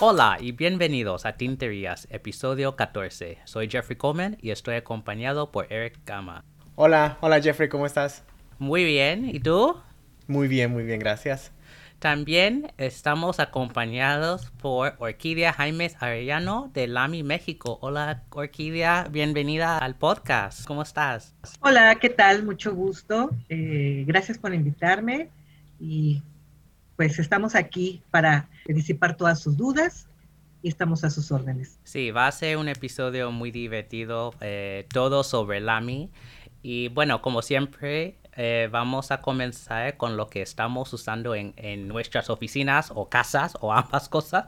Hola y bienvenidos a Tinterías, episodio 14. Soy Jeffrey Coleman y estoy acompañado por Eric Gama. Hola, hola Jeffrey, ¿cómo estás? Muy bien, ¿y tú? Muy bien, muy bien, gracias. También estamos acompañados por Orquídea Jaimes Arellano de Lami, México. Hola Orquídea, bienvenida al podcast. ¿Cómo estás? Hola, ¿qué tal? Mucho gusto. Eh, gracias por invitarme y pues estamos aquí para disipar todas sus dudas y estamos a sus órdenes. Sí, va a ser un episodio muy divertido, eh, todo sobre Lami. Y bueno, como siempre, eh, vamos a comenzar con lo que estamos usando en, nuestras oficinas o casas o ambas cosas.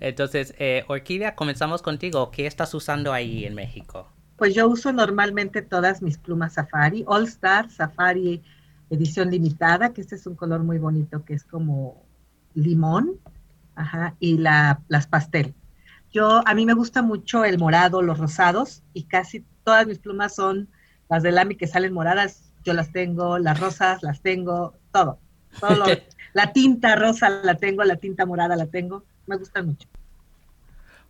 Entonces, eh, Orquídea, comenzamos contigo. ¿Qué estás usando ahí en México? Pues yo uso normalmente todas mis plumas Safari, All Star, Safari edición limitada, que este es un color muy bonito que es como limón, ajá, y la, las pastel. Yo, a mí me gusta mucho el morado, los rosados, y casi todas mis plumas son las de Lamy que salen moradas yo las tengo, las rosas las tengo, todo. todo la tinta rosa la tengo, la tinta morada la tengo, me gustan mucho.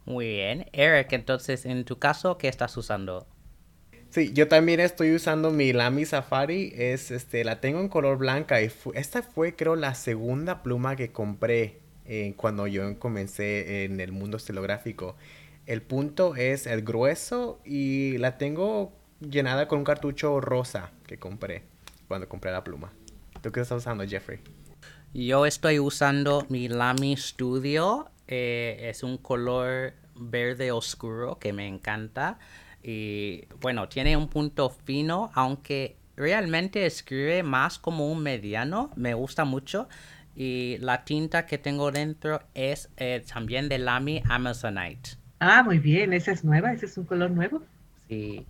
Muy bien. Eric, entonces, en tu caso, ¿qué estás usando? Sí, yo también estoy usando mi Lamy Safari, es, este, la tengo en color blanca y esta fue creo la segunda pluma que compré eh, cuando yo comencé en el mundo estilográfico. El punto es el grueso y la tengo llenada con un cartucho rosa que compré cuando compré la pluma. ¿Tú qué estás usando, Jeffrey? Yo estoy usando mi Lamy Studio. Eh, es un color verde oscuro que me encanta. Y bueno, tiene un punto fino, aunque realmente escribe más como un mediano. Me gusta mucho. Y la tinta que tengo dentro es eh, también de Lamy Amazonite. Ah, muy bien. Esa es nueva. Ese es un color nuevo. Sí.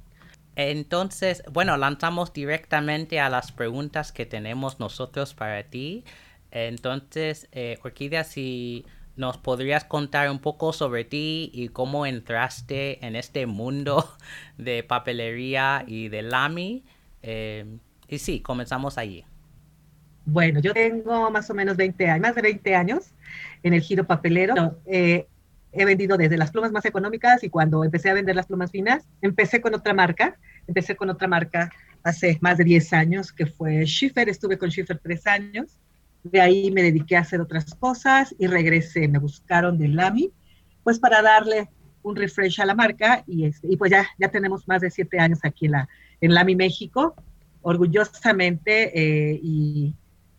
Entonces, bueno, lanzamos directamente a las preguntas que tenemos nosotros para ti. Entonces, eh, Orquídea, si nos podrías contar un poco sobre ti y cómo entraste en este mundo de papelería y de Lamy. Eh, y sí, comenzamos allí. Bueno, yo tengo más o menos 20 años, más de 20 años en el giro papelero. Eh, he vendido desde las plumas más económicas y cuando empecé a vender las plumas finas, empecé con otra marca, empecé con otra marca hace más de 10 años que fue Schiffer, estuve con Schiffer tres años, de ahí me dediqué a hacer otras cosas y regresé, me buscaron de Lamy, pues para darle un refresh a la marca y, este, y pues ya, ya tenemos más de siete años aquí en, la, en Lamy México, orgullosamente eh, y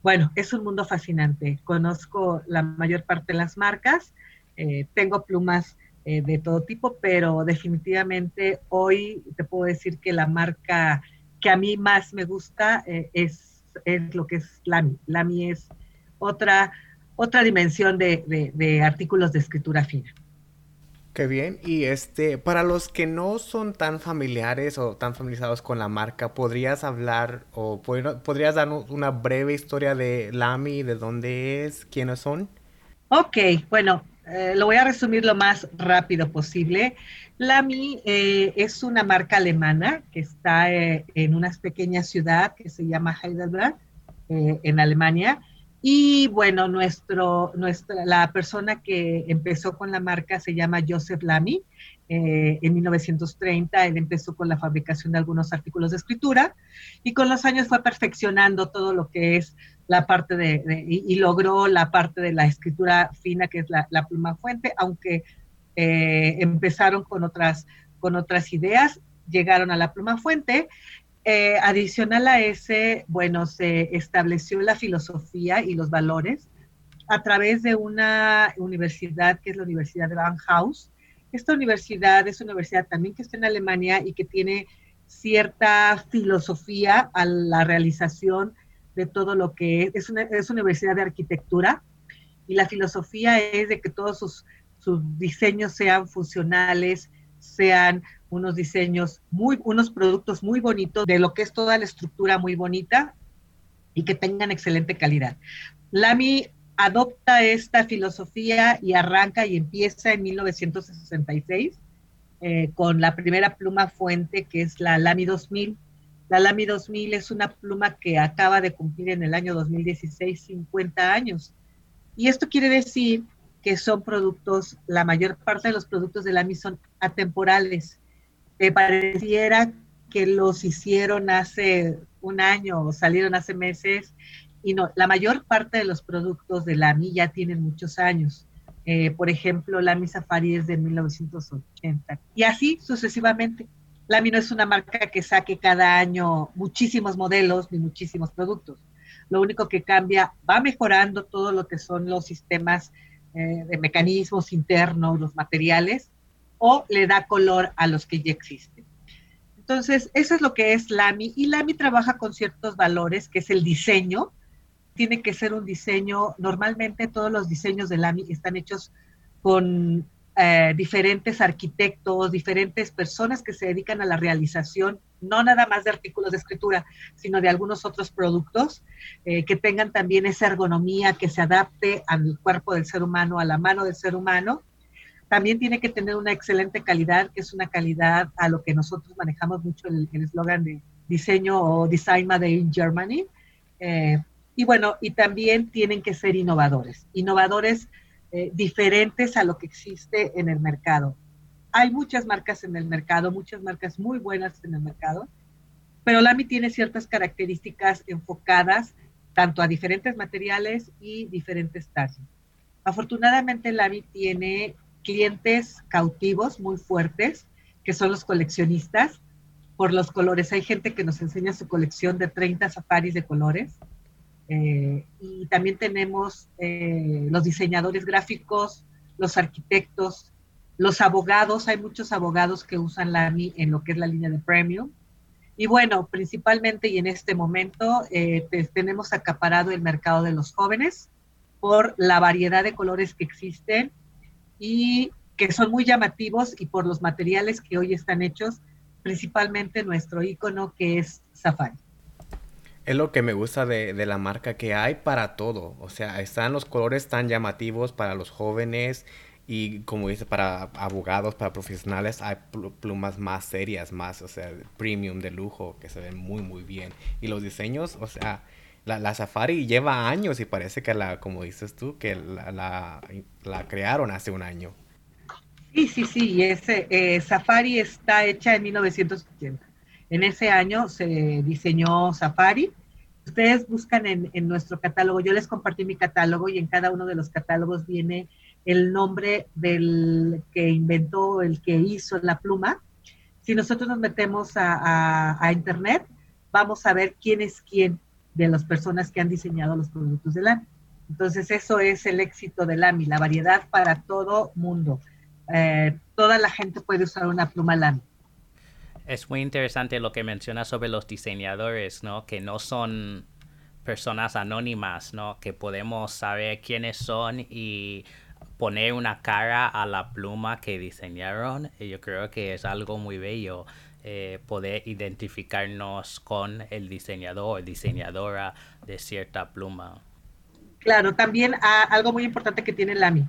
bueno, es un mundo fascinante. Conozco la mayor parte de las marcas, eh, tengo plumas eh, de todo tipo, pero definitivamente hoy te puedo decir que la marca que a mí más me gusta eh, es, es, lo que es Lamy. Lamy es otra, otra dimensión de, de, artículos de escritura fina. Qué bien. Y este, para los que no son tan familiares o tan familiarizados con la marca, ¿podrías hablar o podrías darnos una breve historia de Lamy, de dónde es, quiénes son? Ok, bueno, eh, lo voy a resumir lo más rápido posible. Lamy eh, es una marca alemana que está eh, en una pequeña ciudad que se llama Heidelberg, en Alemania. Y bueno, nuestro, nuestra, la persona que empezó con la marca se llama Joseph Lamy. en 1930 él empezó con la fabricación de algunos artículos de escritura y con los años fue perfeccionando todo lo que es la parte de, y, logró la parte de la escritura fina, que es la, pluma fuente, aunque eh, empezaron con otras, con otras ideas, llegaron a la pluma fuente. Eh, adicional a ese, bueno, se estableció la filosofía y los valores a través de una universidad que es la Universidad de Bauhaus. Esta universidad es una universidad también que está en Alemania y que tiene cierta filosofía a la realización de todo lo que es. Es una, es universidad de arquitectura y la filosofía es de que todos sus diseños sean funcionales, sean unos diseños muy, unos productos muy bonitos, de lo que es toda la estructura muy bonita y que tengan excelente calidad. Lamy adopta esta filosofía y arranca y empieza en 1966 eh, con la primera pluma fuente que es la Lamy 2000 La Lamy 2000 es una pluma que acaba de cumplir en el año 2016 50 años. Y esto quiere decir que son productos, la mayor parte de los productos de Lamy son atemporales. Me pareciera que los hicieron hace un año o salieron hace meses y no, la mayor parte de los productos de Lamy ya tienen muchos años. Eh, por ejemplo, Lamy Safari es de 1980 y así sucesivamente. Lamy no es una marca que saque cada año muchísimos modelos ni muchísimos productos. Lo único que cambia, va mejorando todo lo que son los sistemas eh, de mecanismos internos, los materiales, o le da color a los que ya existen. Entonces, eso es lo que es Lamy. Y Lamy trabaja con ciertos valores, que es el diseño. Tiene que ser un diseño, normalmente todos los diseños de Lamy están hechos con eh, diferentes arquitectos, diferentes personas que se dedican a la realización, no nada más de artículos de escritura, sino de algunos otros productos, eh, que tengan también esa ergonomía que se adapte al cuerpo del ser humano, a la mano del ser humano. También tiene que tener una excelente calidad, que es una calidad a lo que nosotros manejamos mucho el eslogan de diseño o design made in Germany. Eh, y bueno, y también tienen que ser innovadores. Innovadores eh, diferentes a lo que existe en el mercado. Hay muchas marcas en el mercado, muchas marcas muy buenas en el mercado, pero Lamy tiene ciertas características enfocadas tanto a diferentes materiales y diferentes tallas. Afortunadamente, Lamy tiene clientes cautivos muy fuertes, que son los coleccionistas, por los colores. Hay gente que nos enseña su colección de 30 safaris de colores eh, y también tenemos eh, los diseñadores gráficos, los arquitectos, los abogados. Hay muchos abogados que usan Lamy en lo que es la línea de premium. Y bueno, principalmente y en este momento eh, tenemos acaparado el mercado de los jóvenes por la variedad de colores que existen y que son muy llamativos y por los materiales que hoy están hechos, principalmente nuestro icono que es Safari. Es lo que me gusta de, la marca, que hay para todo. O sea, están los colores tan llamativos para los jóvenes y como dice, para abogados, para profesionales, hay plumas más serias, más, o sea, premium, de lujo, que se ven muy, muy bien. Y los diseños, o sea, la, Safari lleva años y parece que la, como dices tú, que la, la, crearon hace un año. Sí, sí, sí, ese, eh, Safari está hecha en 1980. En ese año se diseñó Safari. Ustedes buscan en, nuestro catálogo, yo les compartí mi catálogo y en cada uno de los catálogos viene el nombre del que inventó, el que hizo la pluma. Si nosotros nos metemos a, internet, vamos a ver quién es quién de las personas que han diseñado los productos de LAMI. Entonces, eso es el éxito de LAMI, la variedad para todo mundo. Eh, toda la gente puede usar una pluma LAMI es muy interesante lo que menciona sobre los diseñadores, ¿no? Que no son personas anónimas, ¿no? Que podemos saber quiénes son y poner una cara a la pluma que diseñaron. Yo creo que es algo muy bello eh, poder identificarnos con el diseñador o diseñadora de cierta pluma. Claro, también ah, algo muy importante que tiene Lamy.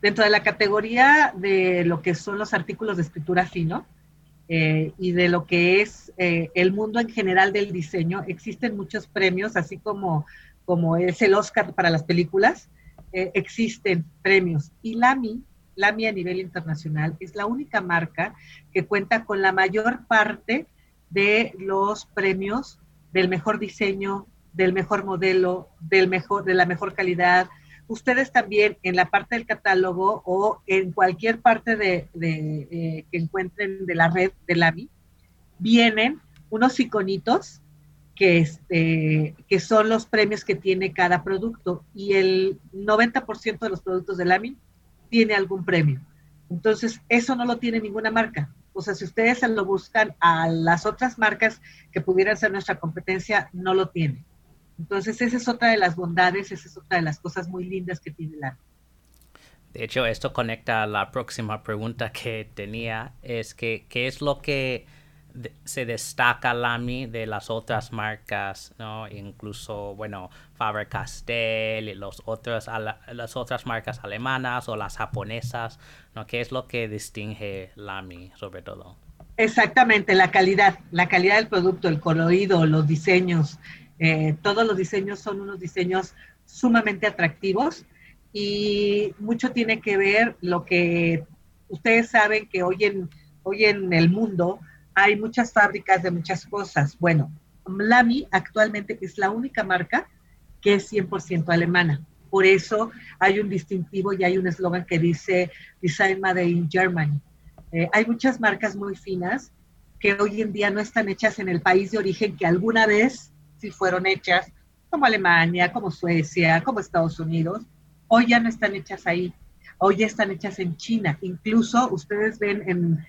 Dentro de la categoría de lo que son los artículos de escritura fino, eh, y de lo que es eh, el mundo en general del diseño. Existen muchos premios, así como, como es el Oscar para las películas, eh, existen premios. Y Lamy, Lamy a nivel internacional, es la única marca que cuenta con la mayor parte de los premios del mejor diseño, del mejor modelo, del mejor, de la mejor calidad, ustedes también en la parte del catálogo o en cualquier parte de, eh, que encuentren de la red de LAMI, vienen unos iconitos que, este, que son los premios que tiene cada producto. Y el 90% de los productos de LAMI tiene algún premio. Entonces, eso no lo tiene ninguna marca. O sea, si ustedes se lo buscan a las otras marcas que pudieran ser nuestra competencia, no lo tienen. Entonces, esa es otra de las bondades, esa es otra de las cosas muy lindas que tiene la. De hecho, esto conecta a la próxima pregunta que tenía, es que, ¿qué es lo que se destaca Lamy de las otras marcas, ¿no? Incluso, bueno, Faber-Castell y los otros, las otras marcas alemanas o las japonesas, ¿no? ¿Qué es lo que distingue Lamy sobre todo? Exactamente, la calidad, la calidad del producto, el colorido, los diseños, eh, todos los diseños son unos diseños sumamente atractivos y mucho tiene que ver lo que ustedes saben que hoy en, hoy en el mundo hay muchas fábricas de muchas cosas. Bueno, Lamy actualmente es la única marca que es 100% alemana. Por eso hay un distintivo y hay un eslogan que dice Design Made in Germany. Eh, hay muchas marcas muy finas que hoy en día no están hechas en el país de origen que alguna vez sí fueron hechas, como Alemania, como Suecia, como Estados Unidos. Hoy ya no están hechas ahí. Hoy ya están hechas en China. Incluso ustedes ven en,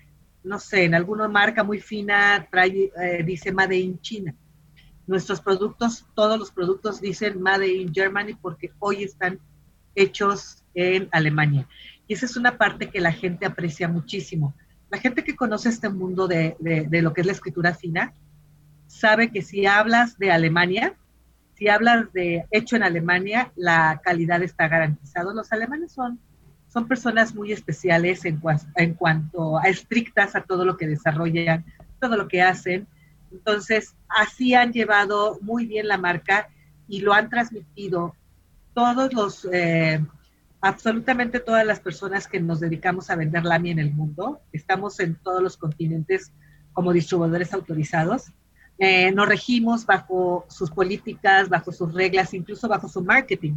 no sé, en alguna marca muy fina trae, eh, dice Made in China. Nuestros productos, todos los productos dicen Made in Germany porque hoy están hechos en Alemania. Y esa es una parte que la gente aprecia muchísimo. La gente que conoce este mundo de, de, lo que es la escritura fina, sabe que si hablas de Alemania, si hablas de hecho en Alemania, la calidad está garantizada. Los alemanes son son personas muy especiales en, en cuanto a estrictas a todo lo que desarrollan, todo lo que hacen. Entonces, así han llevado muy bien la marca y lo han transmitido todos los, eh, absolutamente todas las personas que nos dedicamos a vender Lamy en el mundo. Estamos en todos los continentes como distribuidores autorizados. Eh, nos regimos bajo sus políticas, bajo sus reglas, incluso bajo su marketing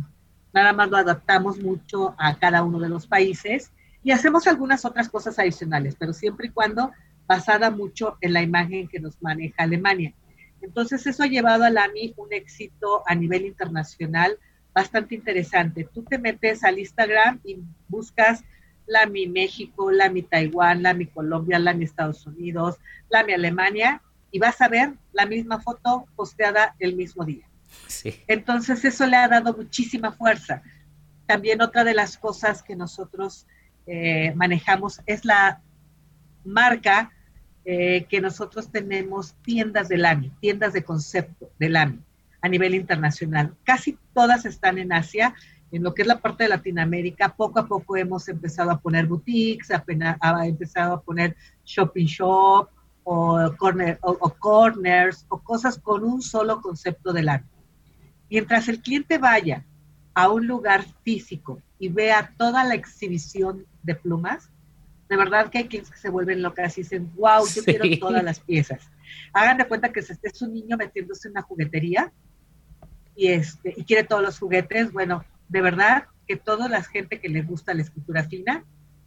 nada más lo adaptamos mucho a cada uno de los países y hacemos algunas otras cosas adicionales, pero siempre y cuando basada mucho en la imagen que nos maneja Alemania. Entonces eso ha llevado a LAMI un éxito a nivel internacional bastante interesante. Tú te metes al Instagram y buscas LAMI México, LAMI Taiwán, LAMI Colombia, LAMI Estados Unidos, LAMI Alemania y vas a ver la misma foto posteada el mismo día. Entonces eso le ha dado muchísima fuerza. También otra de las cosas que nosotros eh, manejamos es la marca eh, que nosotros tenemos tiendas del AMI, tiendas de concepto del AMI a nivel internacional. Casi todas están en Asia, en lo que es la parte de Latinoamérica. Poco a poco hemos empezado a poner boutiques, ha empezado a poner shopping shop o, corner, o corners o cosas con un solo concepto del AMI. Mientras el cliente vaya a un lugar físico y vea toda la exhibición de plumas, de verdad que hay clientes que se vuelven locas y dicen, wow, yo quiero todas las piezas. Hagan de cuenta que es un niño metiéndose en una juguetería y, este, y quiere todos los juguetes. Bueno, de verdad que toda la gente que le gusta la escritura fina,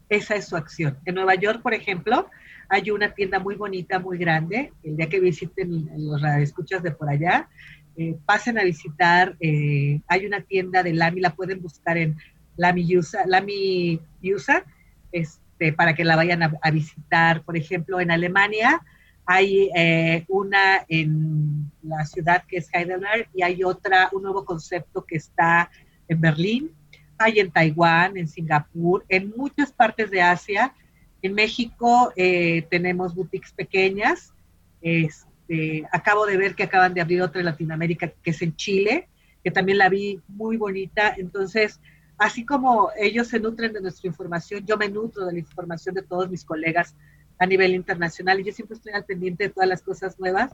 esa es su acción. En Nueva York, por ejemplo, hay una tienda muy bonita, muy grande. El día que visiten los escuchas de por allá, eh, pasen a visitar, eh, hay una tienda de Lami, la pueden buscar en Lami Usa, Lami Usa este, para que la vayan a, visitar. Por ejemplo, en Alemania hay eh, una en la ciudad que es Heidelberg y hay otra, un nuevo concepto que está en Berlín, hay en Taiwán, en Singapur, en muchas partes de Asia. En México tenemos boutiques pequeñas. Este, este, acabo de ver que acaban de abrir otra en Latinoamérica, que es en Chile, que también la vi muy bonita. Entonces, así como ellos se nutren de nuestra información, yo me nutro de la información de todos mis colegas a nivel internacional y yo siempre estoy al pendiente de todas las cosas nuevas,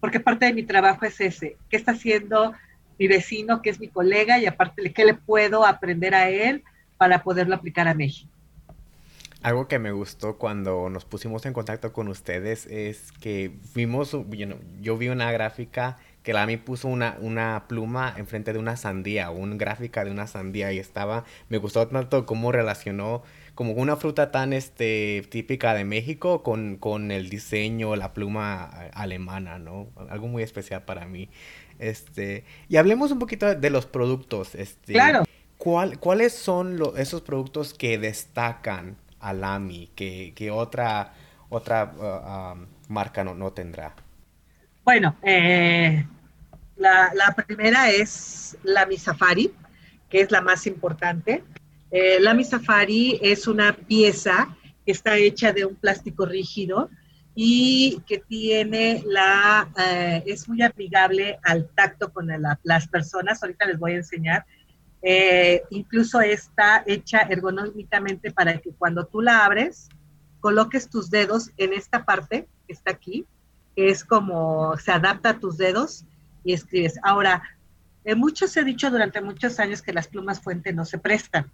porque parte de mi trabajo es ese, qué está haciendo mi vecino, que es mi colega, y aparte, qué le puedo aprender a él para poderlo aplicar a México. Algo que me gustó cuando nos pusimos en contacto con ustedes es que vimos, yo vi una gráfica que la mí puso una, una pluma enfrente de una sandía, una gráfica de una sandía y estaba, me gustó tanto cómo relacionó como una fruta tan este, típica de México con, con el diseño, la pluma alemana, ¿no? Algo muy especial para mí. Este, y hablemos un poquito de los productos. Este, claro. ¿cuál, ¿Cuáles son esos productos que destacan Alami que, que otra, otra uh, um, marca no, no, tendrá? Bueno, eh, la, la, primera es la Mi Safari, que es la más importante. Eh, la Mi Safari es una pieza que está hecha de un plástico rígido y que tiene la, eh, es muy amigable al tacto con las personas. Ahorita les voy a enseñar eh, incluso está hecha ergonómicamente para que cuando tú la abres, coloques tus dedos en esta parte que está aquí, que es como se adapta a tus dedos y escribes. Ahora, eh, mucho se ha dicho durante muchos años que las plumas fuente no se prestan.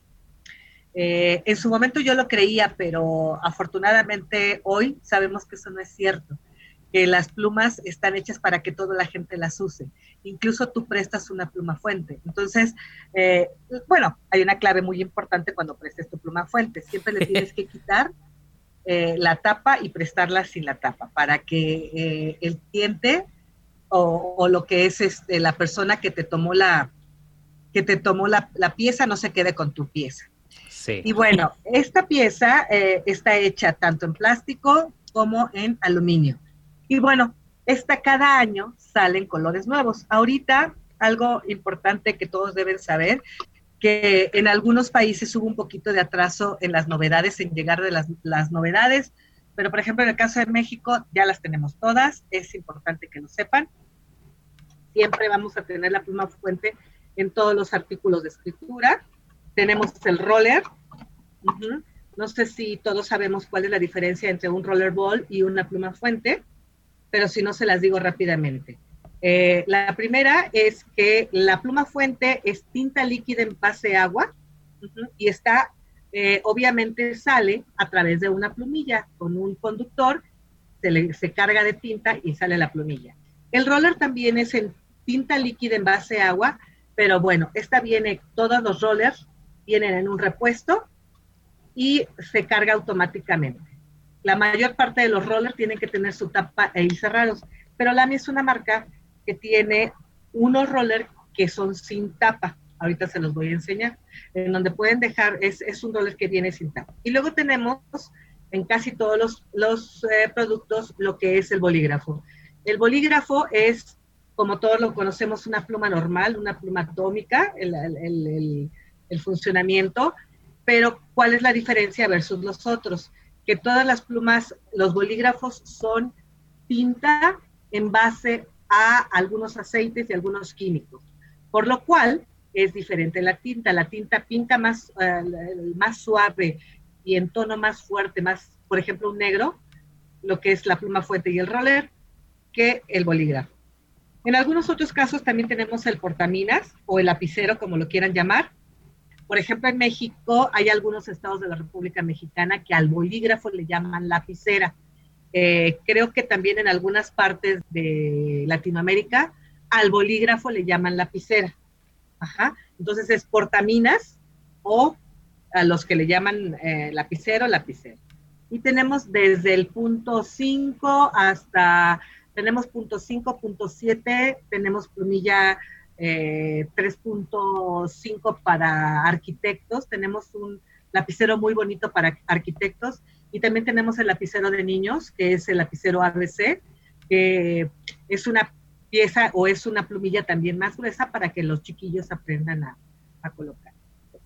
Eh, en su momento yo lo creía, pero afortunadamente hoy sabemos que eso no es cierto, que las plumas están hechas para que toda la gente las use. Incluso tú prestas una pluma fuente. Entonces, eh, bueno, hay una clave muy importante cuando prestes tu pluma fuente. Siempre le tienes que quitar eh, la tapa y prestarla sin la tapa para que el cliente o, lo que es este, la persona que te tomó la que te tomó la pieza no se quede con tu pieza. Y bueno, esta pieza eh, está hecha tanto en plástico como en aluminio. Y bueno, esta cada año salen colores nuevos. Ahorita, algo importante que todos deben saber, que en algunos países hubo un poquito de atraso en las novedades, en llegar de las, novedades, pero por ejemplo en el caso de México ya las tenemos todas, es importante que lo sepan. Siempre vamos a tener la pluma fuente en todos los artículos de escritura tenemos el roller. No sé si todos sabemos cuál es la diferencia entre un rollerball y una pluma fuente, pero si no, se las digo rápidamente. Eh, la primera es que la pluma fuente es tinta líquida en base agua y está, eh, obviamente sale a través de una plumilla con un conductor, se, se carga de tinta y sale la plumilla. El roller también es en tinta líquida en base agua, pero bueno, esta viene, todos los rollers vienen en un repuesto y se carga automáticamente. La mayor parte de los rollers tienen que tener su tapa ir cerrados, pero Lamy es una marca que tiene unos rollers que son sin tapa. Ahorita se los voy a enseñar. En donde pueden dejar, es, es un roller que viene sin tapa. Y luego tenemos en casi todos los, los eh, productos lo que es el bolígrafo. El bolígrafo es, como todos lo conocemos, una pluma normal, una pluma atómica. el, el, el funcionamiento, pero ¿cuál es la diferencia versus los otros? Que todas las plumas, los bolígrafos son tinta en base a algunos aceites y algunos químicos, por lo cual es diferente la tinta. La tinta pinta más, eh, más suave y en tono más fuerte, más, por ejemplo, un negro, lo que es la pluma fuente y el roller, que el bolígrafo. En algunos otros casos también tenemos el portaminas o el lapicero, como lo quieran llamar, por ejemplo, en México hay algunos estados de la República Mexicana que al bolígrafo le llaman lapicera. Eh, creo que también en algunas partes de Latinoamérica al bolígrafo le llaman lapicera. Ajá. Entonces es portaminas o a los que le llaman eh, lapicero, lapicero. Y tenemos desde el punto 5 hasta, tenemos punto 5, punto 7, tenemos plumilla 3.5 eh, para arquitectos, tenemos un lapicero muy bonito para arquitectos y también tenemos el lapicero de niños, que es el lapicero ABC, que es una pieza o es una plumilla también más gruesa para que los chiquillos aprendan a, colocar.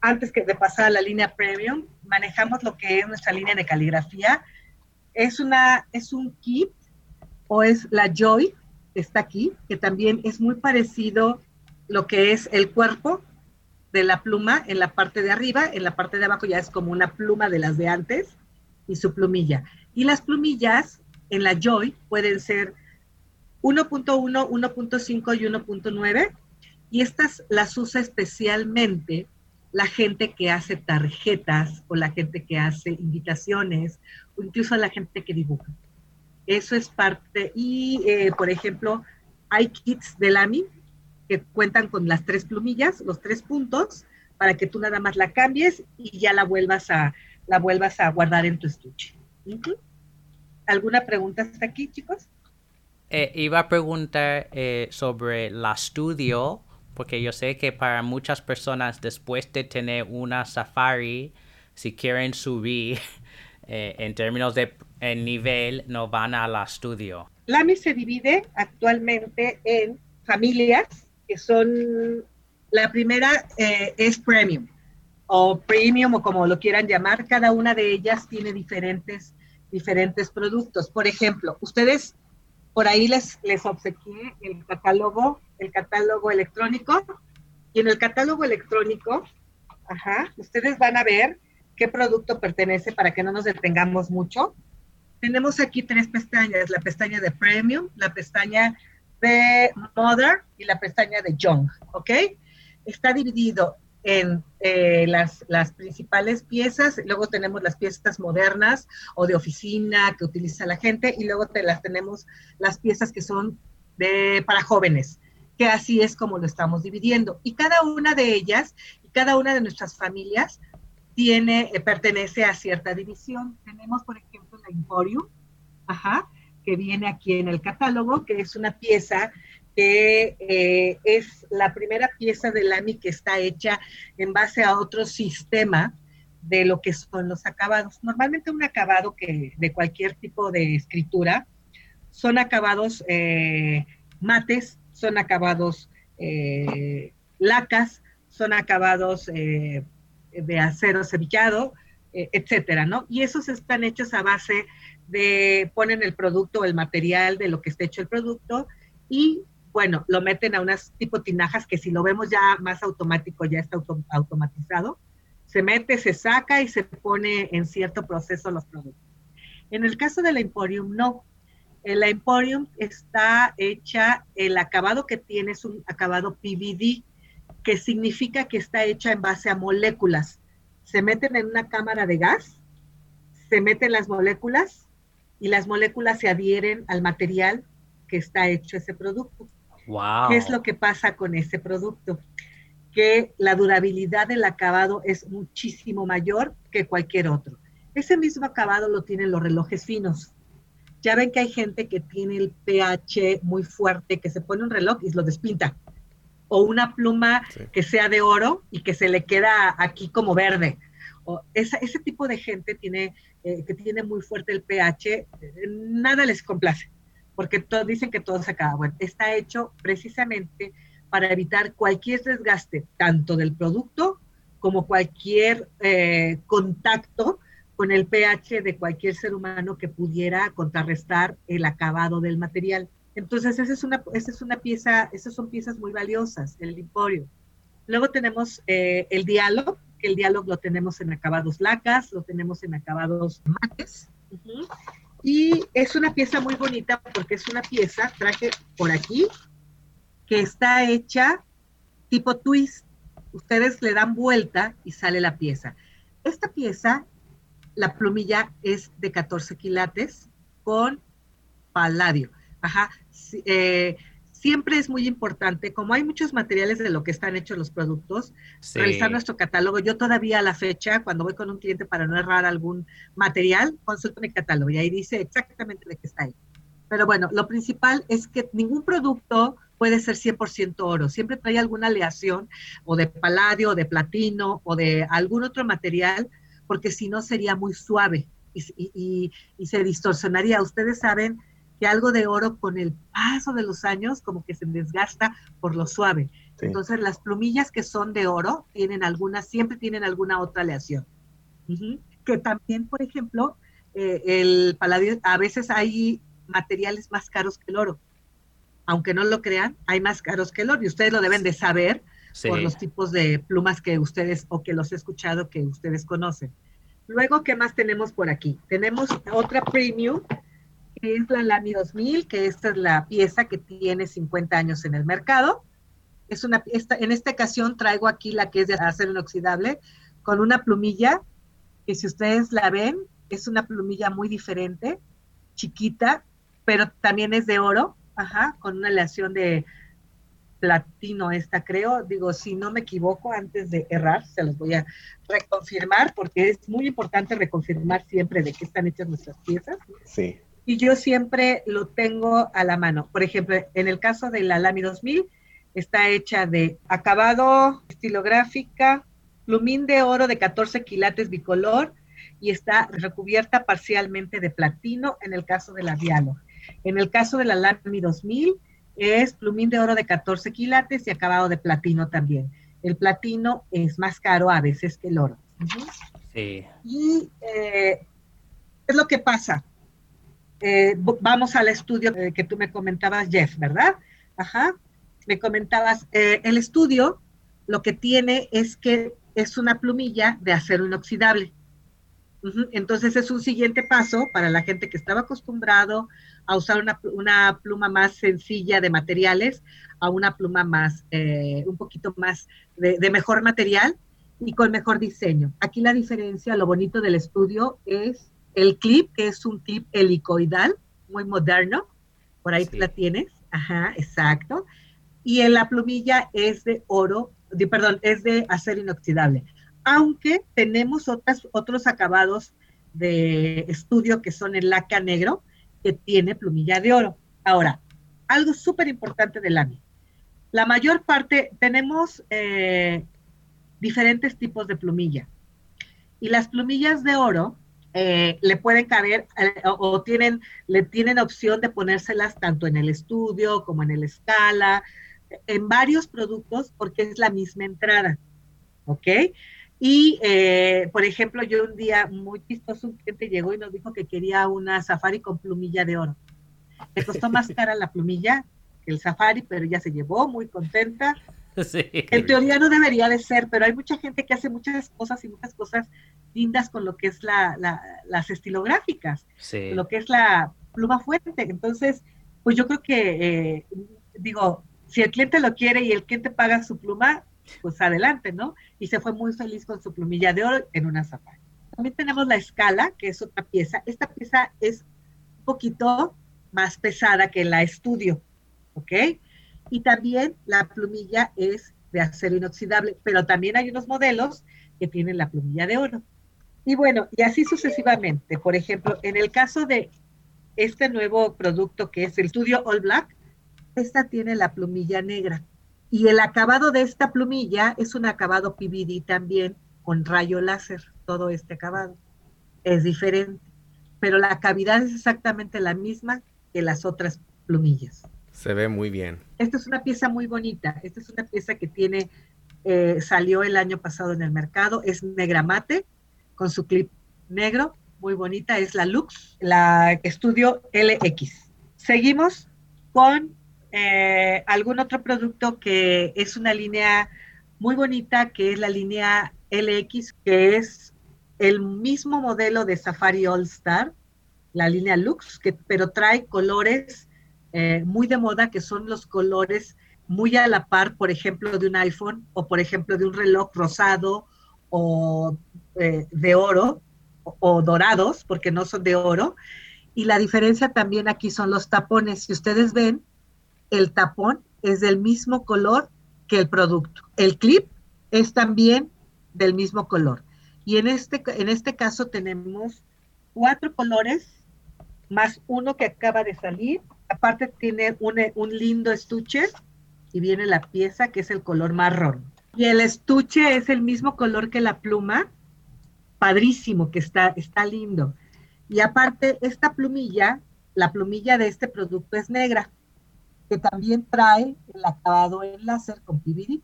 Antes que de pasar a la línea premium, manejamos lo que es nuestra línea de caligrafía. Es, una, es un kit o es la Joy, está aquí, que también es muy parecido lo que es el cuerpo de la pluma en la parte de arriba, en la parte de abajo ya es como una pluma de las de antes y su plumilla. Y las plumillas en la Joy pueden ser 1.1, 1.5 y 1.9 y estas las usa especialmente la gente que hace tarjetas o la gente que hace invitaciones o incluso la gente que dibuja. Eso es parte. Y, eh, por ejemplo, hay kits de Lamy que cuentan con las tres plumillas, los tres puntos, para que tú nada más la cambies y ya la vuelvas a, la vuelvas a guardar en tu estuche. ¿Alguna pregunta hasta aquí, chicos? Eh, iba a preguntar eh, sobre la estudio, porque yo sé que para muchas personas después de tener una Safari, si quieren subir eh, en términos de nivel, no van a la estudio. LAMI se divide actualmente en familias que son, la primera eh, es premium o premium o como lo quieran llamar, cada una de ellas tiene diferentes, diferentes productos. Por ejemplo, ustedes por ahí les, les obsequié el catálogo, el catálogo electrónico y en el catálogo electrónico, ajá, ustedes van a ver qué producto pertenece para que no nos detengamos mucho. Tenemos aquí tres pestañas, la pestaña de Premium, la pestaña de Mother y la pestaña de Young, ¿ok? Está dividido en eh, las, las, principales piezas, luego tenemos las piezas modernas o de oficina que utiliza la gente y luego te las tenemos las piezas que son de, para jóvenes, que así es como lo estamos dividiendo. Y cada una de ellas y cada una de nuestras familias tiene, eh, pertenece a cierta división. Tenemos, por ejemplo, la Emporium, ajá, que viene aquí en el catálogo, que es una pieza que eh, es la primera pieza del AMI que está hecha en base a otro sistema de lo que son los acabados. Normalmente un acabado que de cualquier tipo de escritura son acabados eh, mates, son acabados eh, lacas, son acabados de acero sevillado, etcétera, ¿no? Y esos están hechos a base de ponen el producto, el material de lo que está hecho el producto y bueno, lo meten a unas tipo tinajas que si lo vemos ya más automático, ya está automatizado, se mete, se saca y se pone en cierto proceso los productos. En el caso de la Emporium, no. La Emporium está hecha, el acabado que tiene es un acabado PVD, que significa que está hecha en base a moléculas. Se meten en una cámara de gas, se meten las moléculas y las moléculas se adhieren al material que está hecho ese producto. ¿Qué es lo que pasa con ese producto? Que la durabilidad del acabado es muchísimo mayor que cualquier otro. Ese mismo acabado lo tienen los relojes finos. Ya ven que hay gente que tiene el pH muy fuerte, que se pone un reloj y lo despinta. O una pluma que sea de oro y que se le queda aquí como verde. O ese tipo de gente tiene, eh, que tiene muy fuerte el pH, eh, nada les complace porque todos dicen que todo se acaba. Bueno, está hecho precisamente para evitar cualquier desgaste, tanto del producto como cualquier eh, contacto con el pH de cualquier ser humano que pudiera contrarrestar el acabado del material. Entonces, esa es una, esa es una pieza, esas son piezas muy valiosas, el liporio. Luego tenemos el diálogo, que el diálogo lo tenemos en acabados lacas, lo tenemos en acabados mates. Y es una pieza muy bonita porque es una pieza, traje por aquí, que está hecha tipo twist. Ustedes le dan vuelta y sale la pieza. Esta pieza, la plumilla es de 14 quilates con paladio. Ajá. Eh, siempre es muy importante, como hay muchos materiales de lo que están hechos los productos, revisar nuestro catálogo. Yo todavía a la fecha, cuando voy con un cliente para no errar algún material, consulto mi catálogo y ahí dice exactamente de qué está ahí. Pero bueno, lo principal es que ningún producto puede ser 100% oro. Siempre trae alguna aleación o de paladio, o de platino o de algún otro material, porque si no sería muy suave y, y se distorsionaría. Ustedes saben que algo de oro con el paso de los años como que se desgasta por lo suave. Entonces las plumillas que son de oro tienen algunas, siempre tienen alguna otra aleación. Que también, por ejemplo, eh, el paladio, a veces hay materiales más caros que el oro. Aunque no lo crean, hay más caros que el oro y ustedes lo deben de saber por los tipos de plumas que ustedes o que los he escuchado que ustedes conocen. Luego, ¿qué más tenemos por aquí? Tenemos otra premium es la Lamy 2000, que esta es la pieza que tiene 50 años en el mercado. Es una, esta, en esta ocasión traigo aquí la que es de acero inoxidable, con una plumilla, que si ustedes la ven, es una plumilla muy diferente, chiquita, pero también es de oro, ajá, con una aleación de platino esta, creo. Digo, si no me equivoco, antes de errar, se los voy a reconfirmar, porque es muy importante reconfirmar siempre de qué están hechas nuestras piezas. Sí y yo siempre lo tengo a la mano. Por ejemplo, en el caso de la Lamy 2000, está hecha de acabado estilográfica, plumín de oro de 14 quilates bicolor y está recubierta parcialmente de platino en el caso de la Dialog. En el caso de la Lamy 2000 es plumín de oro de 14 quilates y acabado de platino también. El platino es más caro a veces que el oro. Sí. Y eh, es lo que pasa eh, vamos al estudio que tú me comentabas, Jeff, ¿verdad? Ajá. Me comentabas, eh, el estudio lo que tiene es que es una plumilla de acero inoxidable. Entonces es un siguiente paso para la gente que estaba acostumbrado a usar una, pluma más sencilla de materiales a una pluma más, eh, un poquito más de, mejor material y con mejor diseño. Aquí la diferencia, lo bonito del estudio es el clip, que es un clip helicoidal, muy moderno. Por ahí la tienes. Ajá, exacto. Y en la plumilla es de oro, perdón, es de acero inoxidable aunque tenemos otras, otros acabados de estudio que son el laca negro, que tiene plumilla de oro. Ahora, algo súper importante del AMI. La mayor parte, tenemos eh, diferentes tipos de plumilla. Y las plumillas de oro eh, le pueden caber eh, o, tienen, le tienen opción de ponérselas tanto en el estudio como en el escala, en varios productos porque es la misma entrada. ¿Ok? Y, eh, por ejemplo, yo un día muy chistoso, un cliente llegó y nos dijo que quería una safari con plumilla de oro. Le costó más cara la plumilla que el safari, pero ya se llevó muy contenta. En teoría no debería de ser, pero hay mucha gente que hace muchas cosas y muchas cosas lindas con lo que es la, las estilográficas, lo que es la pluma fuerte. Entonces, pues yo creo que, eh, digo, si el cliente lo quiere y el cliente paga su pluma, pues adelante, ¿no? Y se fue muy feliz con su plumilla de oro en una zapata. También tenemos la escala, que es otra pieza. Esta pieza es un poquito más pesada que la estudio, ¿ok? Y también la plumilla es de acero inoxidable, pero también hay unos modelos que tienen la plumilla de oro. Y bueno, y así sucesivamente. Por ejemplo, en el caso de este nuevo producto que es el Studio All Black, esta tiene la plumilla negra. Y el acabado de esta plumilla es un acabado PVD también con rayo láser, todo este acabado. Es diferente, pero la cavidad es exactamente la misma que las otras plumillas. Se ve muy bien. Esta es una pieza muy bonita. Esta es una pieza que tiene, eh, salió el año pasado en el mercado. Es negra mate con su clip negro, muy bonita. Es la Lux, la Estudio LX. Seguimos con eh, algún otro producto que es una línea muy bonita, que es la línea LX, que es el mismo modelo de Safari All Star, la línea Lux, que, pero trae colores eh, muy de moda, que son los colores muy a la par, por ejemplo, de un iPhone o por ejemplo de un reloj rosado o eh, de oro o, dorados, porque no son de oro. Y la diferencia también aquí son los tapones. Si ustedes ven, el tapón es del mismo color que el producto. El clip es también del mismo color. Y en este, en este caso tenemos cuatro colores más uno que acaba de salir. Aparte tiene un, un lindo estuche y viene la pieza que es el color marrón. Y el estuche es el mismo color que la pluma. Padrísimo, que está, está lindo. Y aparte, esta plumilla, la plumilla de este producto es negra que también trae el acabado en láser con PVD.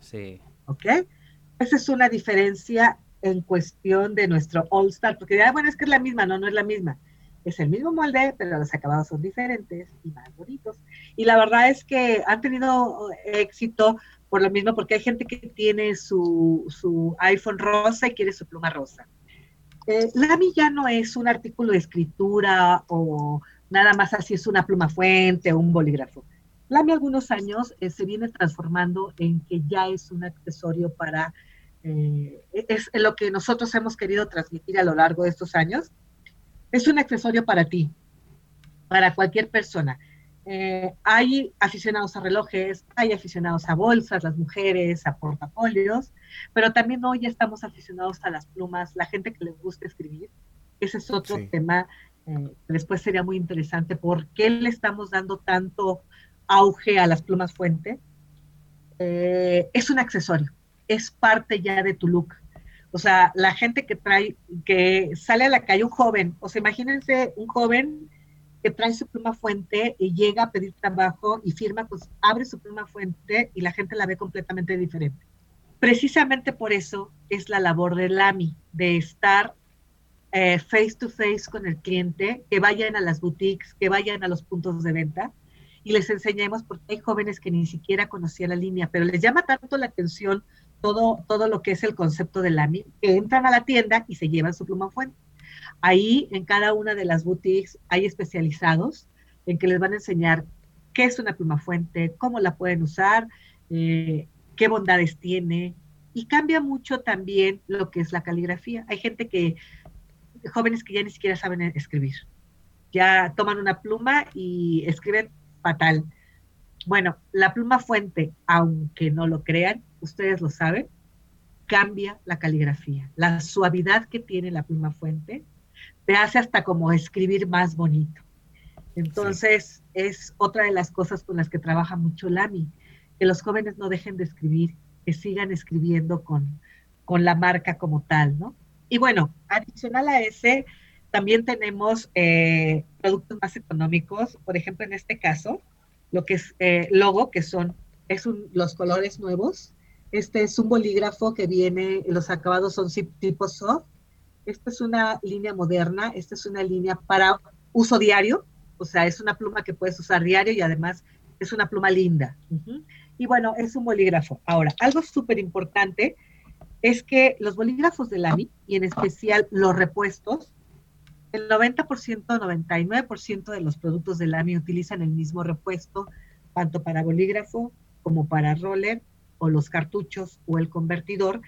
Sí. ¿Ok? Esa es una diferencia en cuestión de nuestro All Star, porque ya, bueno, es que es la misma, no, no es la misma. Es el mismo molde, pero los acabados son diferentes y más bonitos. Y la verdad es que han tenido éxito por lo mismo, porque hay gente que tiene su, su iPhone rosa y quiere su pluma rosa. Eh, Lamy ya no es un artículo de escritura o nada más así es una pluma fuente o un bolígrafo. Lamy algunos años eh, se viene transformando en que ya es un accesorio para, eh, es lo que nosotros hemos querido transmitir a lo largo de estos años. Es un accesorio para ti, para cualquier persona. Eh, hay aficionados a relojes, hay aficionados a bolsas, las mujeres, a portafolios, pero también hoy estamos aficionados a las plumas, la gente que les gusta escribir. Ese es otro tema eh, después sería muy interesante por qué le estamos dando tanto auge a las plumas fuente. Eh, es un accesorio, es parte ya de tu look. O sea, la gente que trae, que sale a la calle, un joven, o sea, imagínense un joven que trae su pluma fuente y llega a pedir trabajo y firma, pues abre su pluma fuente y la gente la ve completamente diferente. Precisamente por eso es la labor del AMI, de estar eh, face to face con el cliente, que vayan a las boutiques, que vayan a los puntos de venta y les enseñemos, porque hay jóvenes que ni siquiera conocían la línea, pero les llama tanto la atención todo, todo lo que es el concepto de Lamy, que entran a la tienda y se llevan su pluma fuente. Ahí en cada una de las boutiques hay especializados en que les van a enseñar qué es una pluma fuente, cómo la pueden usar, eh, qué bondades tiene. Y cambia mucho también lo que es la caligrafía. Hay gente que, jóvenes que ya ni siquiera saben escribir. Ya toman una pluma y escriben fatal. Bueno, la pluma fuente, aunque no lo crean, ustedes lo saben, cambia la caligrafía. La suavidad que tiene la pluma fuente te hace hasta como escribir más bonito. Entonces, es otra de las cosas con las que trabaja mucho Lami, que los jóvenes no dejen de escribir, que sigan escribiendo con, con la marca como tal, ¿no? Y bueno, adicional a ese, también tenemos eh, productos más económicos, por ejemplo, en este caso, lo que es eh, logo, que son es los colores nuevos. Este es un bolígrafo que viene, los acabados son tipo soft. Esta es una línea moderna, esta es una línea para uso diario, o sea, es una pluma que puedes usar diario y además es una pluma linda. Y bueno, es un bolígrafo. Ahora, algo súper importante es que los bolígrafos de Lamy, y en especial los repuestos, el 90%, 99% de los productos de Lamy utilizan el mismo repuesto, tanto para bolígrafo como para roller o los cartuchos o el convertidor,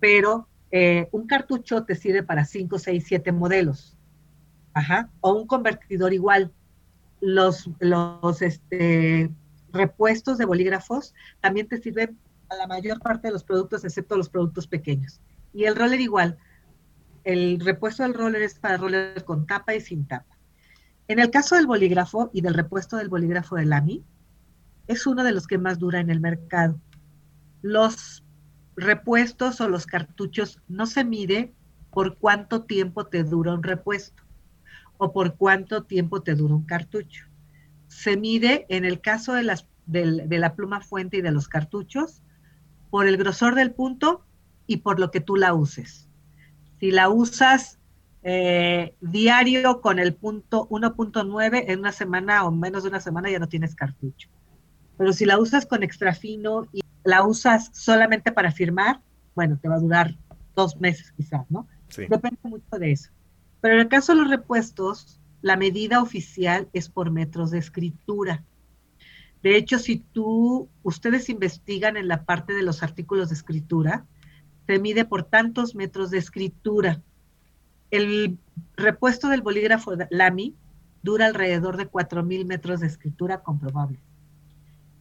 pero eh, un cartucho te sirve para 5, 6, 7 modelos. Ajá. O un convertidor igual. Los, los este, repuestos de bolígrafos también te sirven a la mayor parte de los productos, excepto los productos pequeños. Y el roller igual el repuesto del roller es para roller con tapa y sin tapa. En el caso del bolígrafo y del repuesto del bolígrafo de Lamy, es uno de los que más dura en el mercado. Los repuestos o los cartuchos no se mide por cuánto tiempo te dura un repuesto o por cuánto tiempo te dura un cartucho. Se mide, en el caso de, las, de la pluma fuente y de los cartuchos, por el grosor del punto y por lo que tú la uses. Si la usas eh, diario con el punto 1.9, en una semana o menos de una semana ya no tienes cartucho. Pero si la usas con extra fino y la usas solamente para firmar, bueno, te va a durar dos meses quizás, ¿no? Depende mucho de eso. Pero en el caso de los repuestos, la medida oficial es por metros de escritura. De hecho, si tú, ustedes investigan en la parte de los artículos de escritura, se mide por tantos metros de escritura. El repuesto del bolígrafo Lamy dura alrededor de 4.000 metros de escritura comprobable.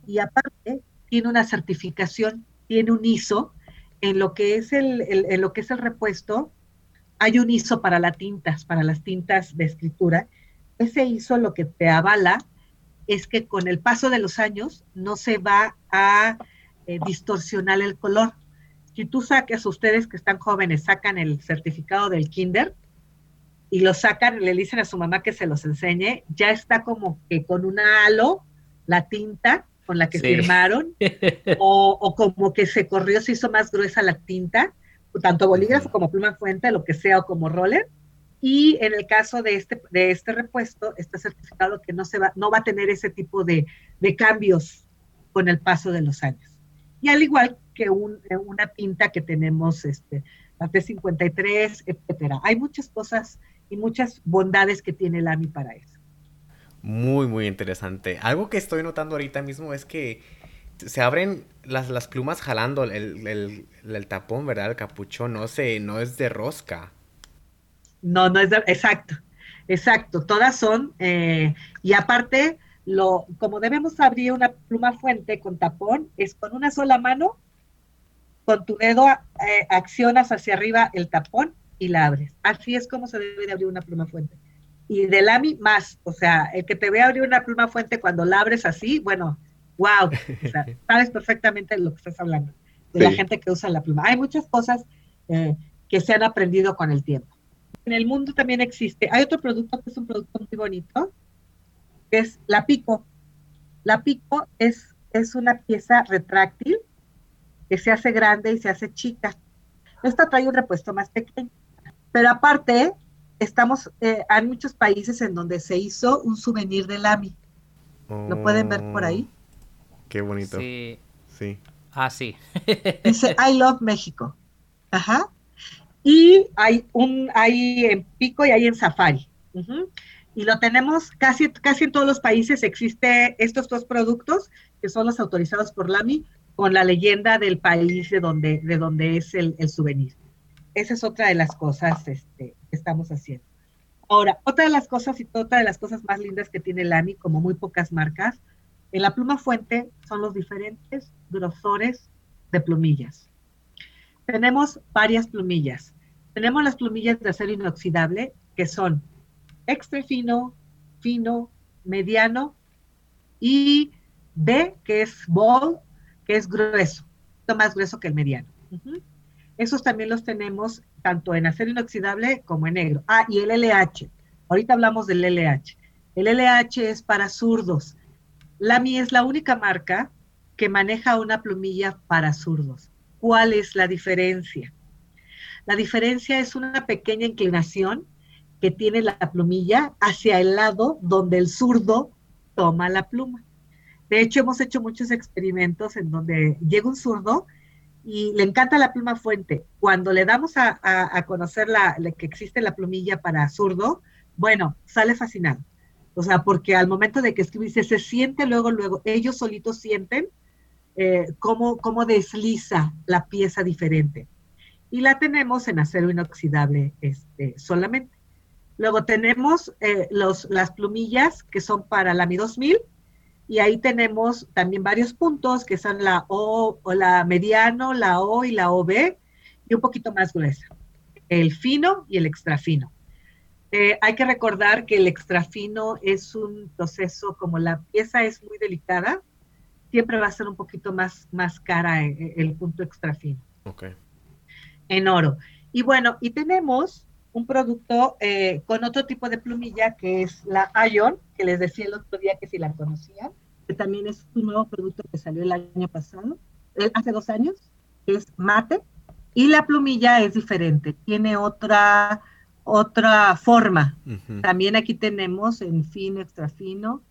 Y aparte, tiene una certificación, tiene un ISO. En lo que es el, en lo que es el repuesto, hay un ISO para las tintas, para las tintas de escritura. Ese ISO lo que te avala es que con el paso de los años no se va a eh, distorsionar el color si tú saques, ustedes que están jóvenes, sacan el certificado del kinder y lo sacan, le dicen a su mamá que se los enseñe, ya está como que con una halo, la tinta con la que firmaron, o, como que se corrió, se hizo más gruesa la tinta, tanto bolígrafo como pluma fuente, lo que sea, o como roller. Y en el caso de este, de este repuesto, está certificado que no, se va, no va a tener ese tipo de, de cambios con el paso de los años. Y al igual que una tinta que tenemos, este, la T53, etcétera. Hay muchas cosas y muchas bondades que tiene el AMI para eso. Muy, muy interesante. Algo que estoy notando ahorita mismo es que se abren las, las plumas jalando el, el, tapón, ¿verdad? El capuchón, no sé, no es de rosca. No, no es de, exacto, exacto. Todas son, eh, y aparte, lo, como debemos abrir una pluma fuente con tapón, es con una sola mano con tu dedo eh, accionas hacia arriba el tapón y la abres. Así es como se debe de abrir una pluma fuente. Y de Lamy más, o sea, el que te ve abrir una pluma fuente cuando la abres así, bueno, wow, sabes perfectamente de lo que estás hablando, de la gente que usa la pluma. Hay muchas cosas eh, que se han aprendido con el tiempo. En el mundo también existe, hay otro producto que es un producto muy bonito, que es la pico. La pico es, es una pieza retráctil que se hace grande y se hace chica. Esta trae un repuesto más pequeño. Pero aparte, estamos, eh, hay muchos países en donde se hizo un souvenir del AMI. ¿Lo pueden ver por ahí? Oh, qué bonito. Sí. Sí. Ah, sí. Dice I love México. Ajá. Y hay un, hay en Pico y hay en Safari. Y lo tenemos casi, casi en todos los países existe estos dos productos que son los autorizados por LAMI con la leyenda del país de donde, de donde es el, el souvenir. Esa es otra de las cosas este, estamos haciendo. Ahora, otra de las cosas y otra de las cosas más lindas que tiene LAMI, como muy pocas marcas, en la pluma fuente son los diferentes grosores de plumillas. Tenemos varias plumillas. Tenemos las plumillas de acero inoxidable, que son extra fino, fino, mediano y B, que es ball, que es grueso, más grueso que el mediano. Esos también los tenemos tanto en acero inoxidable como en negro. Ah, y el LH. Ahorita hablamos del LH. El LH es para zurdos. Lamy es la única marca que maneja una plumilla para zurdos. ¿Cuál es la diferencia? La diferencia es una pequeña inclinación que tiene la plumilla hacia el lado donde el zurdo toma la pluma. De hecho, hemos hecho muchos experimentos en donde llega un zurdo y le encanta la pluma fuente. Cuando le damos a, conocer la, que existe la plumilla para zurdo, bueno, sale fascinado. O sea, porque al momento de que escribe, se siente luego, luego, ellos solitos sienten eh, cómo, cómo desliza la pieza diferente. Y la tenemos en acero inoxidable este, solamente. Luego tenemos eh, los, las plumillas que son para la Mi 2000 y ahí tenemos también varios puntos que son la O o la mediano, la O y la OB y un poquito más gruesa, el fino y el extra fino. Eh, hay que recordar que el extra fino es un proceso, como la pieza es muy delicada, siempre va a ser un poquito más, más cara eh, el, punto extra fino. Ok. En oro. Y bueno, y tenemos un producto eh, con otro tipo de plumilla que es la Ion, que les decía el otro día que si la conocían, que también es un nuevo producto que salió el año pasado, eh, hace dos años, que es mate, y la plumilla es diferente, tiene otra, otra forma. También aquí tenemos en fino, extra fino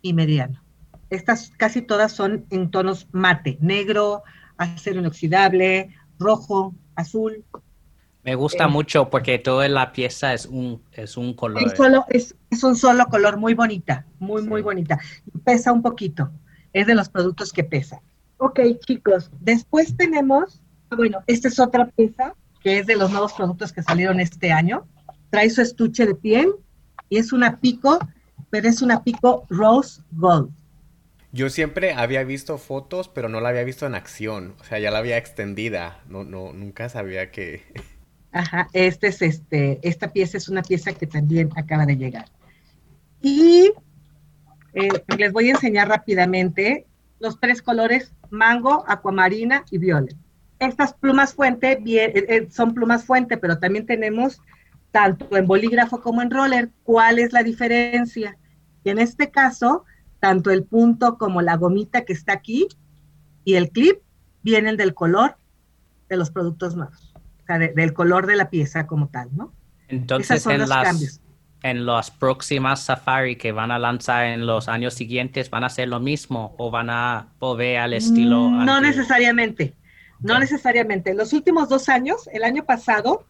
y mediano. Estas casi todas son en tonos mate, negro, acero inoxidable, rojo, azul, me gusta eh, mucho porque toda la pieza es un, es un color. Es, solo, es, un solo color, muy bonita, muy, muy bonita. Pesa un poquito, es de los productos que pesa. Ok, chicos, después tenemos, ah, bueno, esta es otra pieza que es de los nuevos productos que salieron este año. Trae su estuche de piel y es una pico, pero es una pico rose gold. Yo siempre había visto fotos, pero no la había visto en acción. O sea, ya la había extendida. No, no, nunca sabía que Ajá, este es este, esta pieza es una pieza que también acaba de llegar. Y eh, les voy a enseñar rápidamente los tres colores mango, acuamarina y violet. Estas plumas fuente eh, eh, son plumas fuente, pero también tenemos tanto en bolígrafo como en roller. ¿Cuál es la diferencia? En este caso, tanto el punto como la gomita que está aquí y el clip vienen del color de los productos nuevos del color de la pieza como tal, ¿no? Entonces, en las, en las próximas Safari que van a lanzar en los años siguientes, ¿van a hacer lo mismo o van a volver al estilo? Mm, no necesariamente, no necesariamente. Los últimos dos años, el año pasado,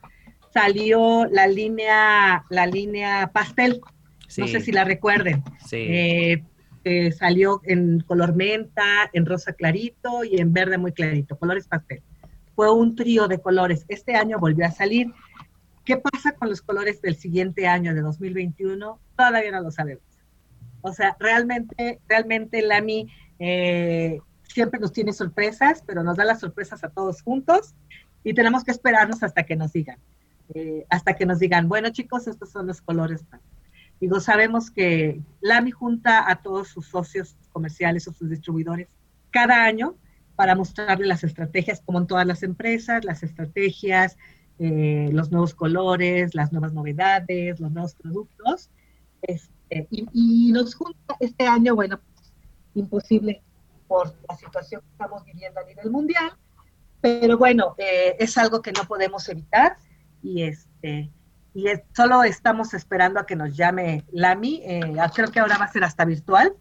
salió la línea, la línea pastel. No sé si la recuerden. Sí. Eh, eh, salió en color menta, en rosa clarito y en verde muy clarito, colores pastel fue un trío de colores. Este año volvió a salir. ¿Qué pasa con los colores del siguiente año, de 2021? Todavía no lo sabemos. O sea, realmente, realmente Lami eh, siempre nos tiene sorpresas, pero nos da las sorpresas a todos juntos y tenemos que esperarnos hasta que nos digan. Eh, hasta que nos digan, bueno chicos, estos son los colores. Digo, sabemos que Lami junta a todos sus socios comerciales o sus distribuidores cada año para mostrarle las estrategias, como en todas las empresas, las estrategias, eh, los nuevos colores, las nuevas novedades, los nuevos productos. Este, y, nos junta este año, bueno, imposible por la situación que estamos viviendo a nivel mundial, pero bueno, eh, es algo que no podemos evitar y este y solo estamos esperando a que nos llame Lami, eh, creo que ahora va a ser hasta virtual,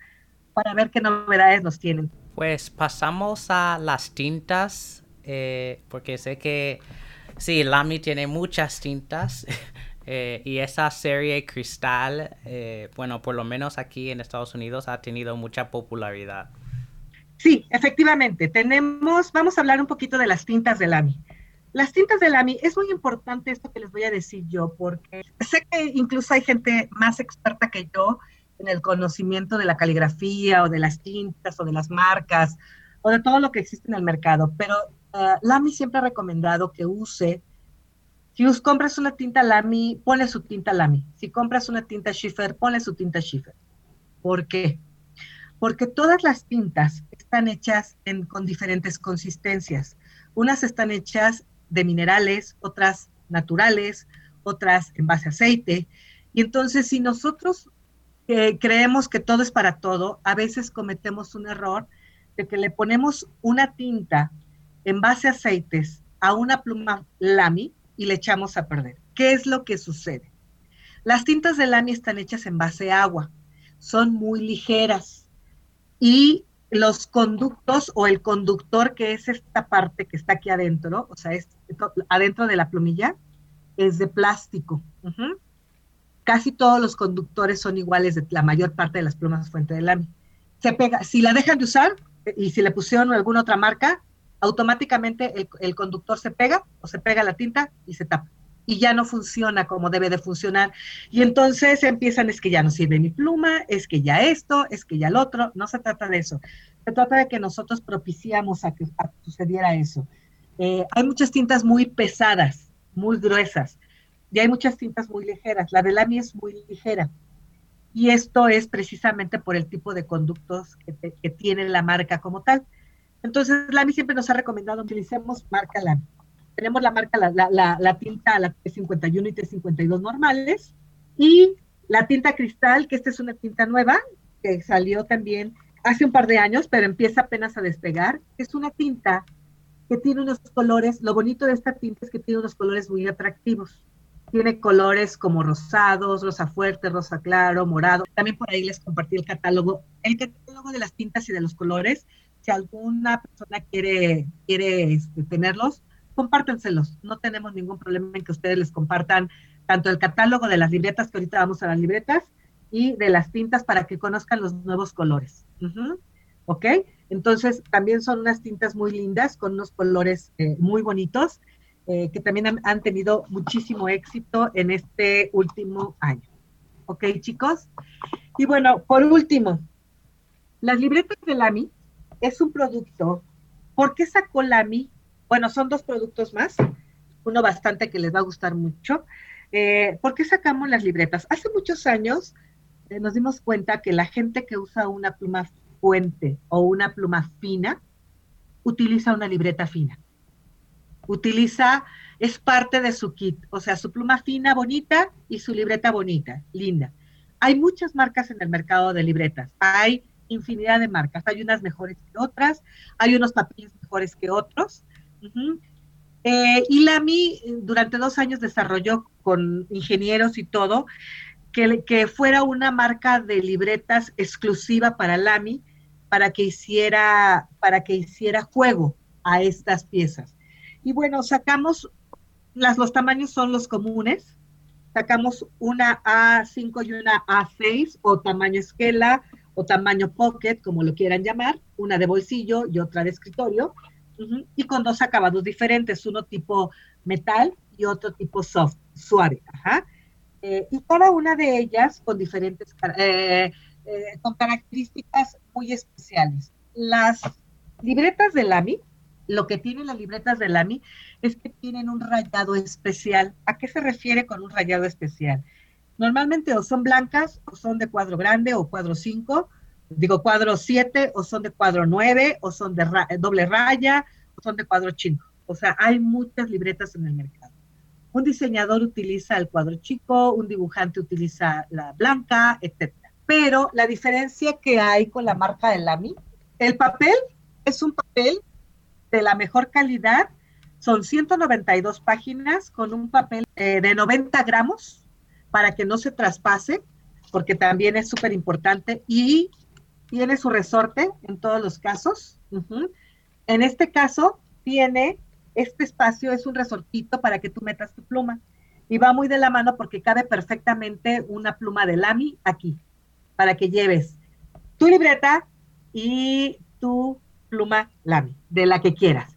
para ver qué novedades nos tienen. Pues pasamos a las tintas, eh, porque sé que sí, Lamy tiene muchas tintas. Eh, y esa serie Cristal, eh, bueno, por lo menos aquí en Estados Unidos ha tenido mucha popularidad. Sí, efectivamente, tenemos, vamos a hablar un poquito de las tintas de Lamy. Las tintas de Lamy, es muy importante esto que les voy a decir yo, porque sé que incluso hay gente más experta que yo en el conocimiento de la caligrafía o de las tintas o de las marcas o de todo lo que existe en el mercado, pero uh, Lamy siempre ha recomendado que use, si compras una tinta Lamy, ponle su tinta Lamy. Si compras una tinta Schiffer, ponle su tinta Schiffer. ¿Por qué? Porque todas las tintas están hechas con diferentes consistencias. Unas están hechas de minerales, otras naturales, otras en base a aceite. Y entonces, si nosotros creemos que todo es para todo, a veces cometemos un error de que le ponemos una tinta en base a aceites a una pluma lami y le echamos a perder. ¿Qué es lo que sucede? Las tintas de lami están hechas en base a agua, son muy ligeras y los conductos o el conductor, que es esta parte que está aquí adentro, o sea, es adentro de la plumilla, es de plástico. Casi todos los conductores son iguales de la mayor parte de las plumas fuente de lami. Se pega, si la dejan de usar y si le pusieron alguna otra marca, automáticamente el, el conductor se pega o se pega la tinta y se tapa y ya no funciona como debe de funcionar. Y entonces empiezan, es que ya no sirve mi pluma, es que ya esto, es que ya el otro. No se trata de eso. Se trata de que nosotros propiciamos a que, sucediera eso. Eh, hay muchas tintas muy pesadas, muy gruesas, y hay muchas tintas muy ligeras. La de Lamy es muy ligera. Y esto es precisamente por el tipo de conductos que, que tiene la marca como tal. Entonces, Lamy siempre nos ha recomendado utilicemos marca Lamy tenemos la marca, la, la, la, tinta, la T51 y T52 normales, y la tinta cristal, que esta es una tinta nueva, que salió también hace un par de años, pero empieza apenas a despegar. Es una tinta que tiene unos colores, lo bonito de esta tinta es que tiene unos colores muy atractivos. Tiene colores como rosados, rosa fuerte, rosa claro, morado. También por ahí les compartí el catálogo. El catálogo de las tintas y de los colores, si alguna persona quiere, quiere este, tenerlos, compártenselos. No tenemos ningún problema en que ustedes les compartan tanto el catálogo de las libretas, que ahorita vamos a las libretas, y de las tintas para que conozcan los nuevos colores. ¿Ok? Entonces, también son unas tintas muy lindas, con unos colores eh, muy bonitos, eh, que también han, tenido muchísimo éxito en este último año. ¿Ok, chicos? Y bueno, por último, las libretas de Lamy es un producto. ¿Por qué sacó Lamy bueno, son dos productos más, uno bastante que les va a gustar mucho. Eh, ¿Por qué sacamos las libretas? Hace muchos años eh, nos dimos cuenta que la gente que usa una pluma fuente o una pluma fina utiliza una libreta fina. Utiliza, es parte de su kit, o sea, su pluma fina bonita y su libreta bonita, linda. Hay muchas marcas en el mercado de libretas. Hay infinidad de marcas. Hay unas mejores que otras, hay unos papeles mejores que otros. Eh, y Lamy durante dos años desarrolló con ingenieros y todo que, que, fuera una marca de libretas exclusiva para Lamy para que hiciera para que hiciera juego a estas piezas. Y bueno, sacamos las los tamaños son los comunes. Sacamos una A5 y una A6 o tamaño esquela o tamaño pocket, como lo quieran llamar, una de bolsillo y otra de escritorio y con dos acabados diferentes, uno tipo metal y otro tipo soft, suave. Eh, y cada una de ellas con diferentes, eh, eh, con características muy especiales. Las libretas de Lamy, lo que tienen las libretas de Lamy es que tienen un rayado especial. ¿A qué se refiere con un rayado especial? Normalmente o son blancas o son de cuadro grande o cuadro 5 digo cuadro 7 o son de cuadro 9 o son de eh, doble raya o son de cuadro chico. O sea, hay muchas libretas en el mercado. Un diseñador utiliza el cuadro chico, un dibujante utiliza la blanca, etc. Pero la diferencia que hay con la marca de Lamy, el papel es un papel de la mejor calidad, son 192 páginas con un papel eh, de 90 gramos para que no se traspase, porque también es súper importante, y tiene su resorte en todos los casos. En este caso, tiene este espacio, es un resortito para que tú metas tu pluma. Y va muy de la mano porque cabe perfectamente una pluma de Lamy aquí, para que lleves tu libreta y tu pluma Lamy, de la que quieras.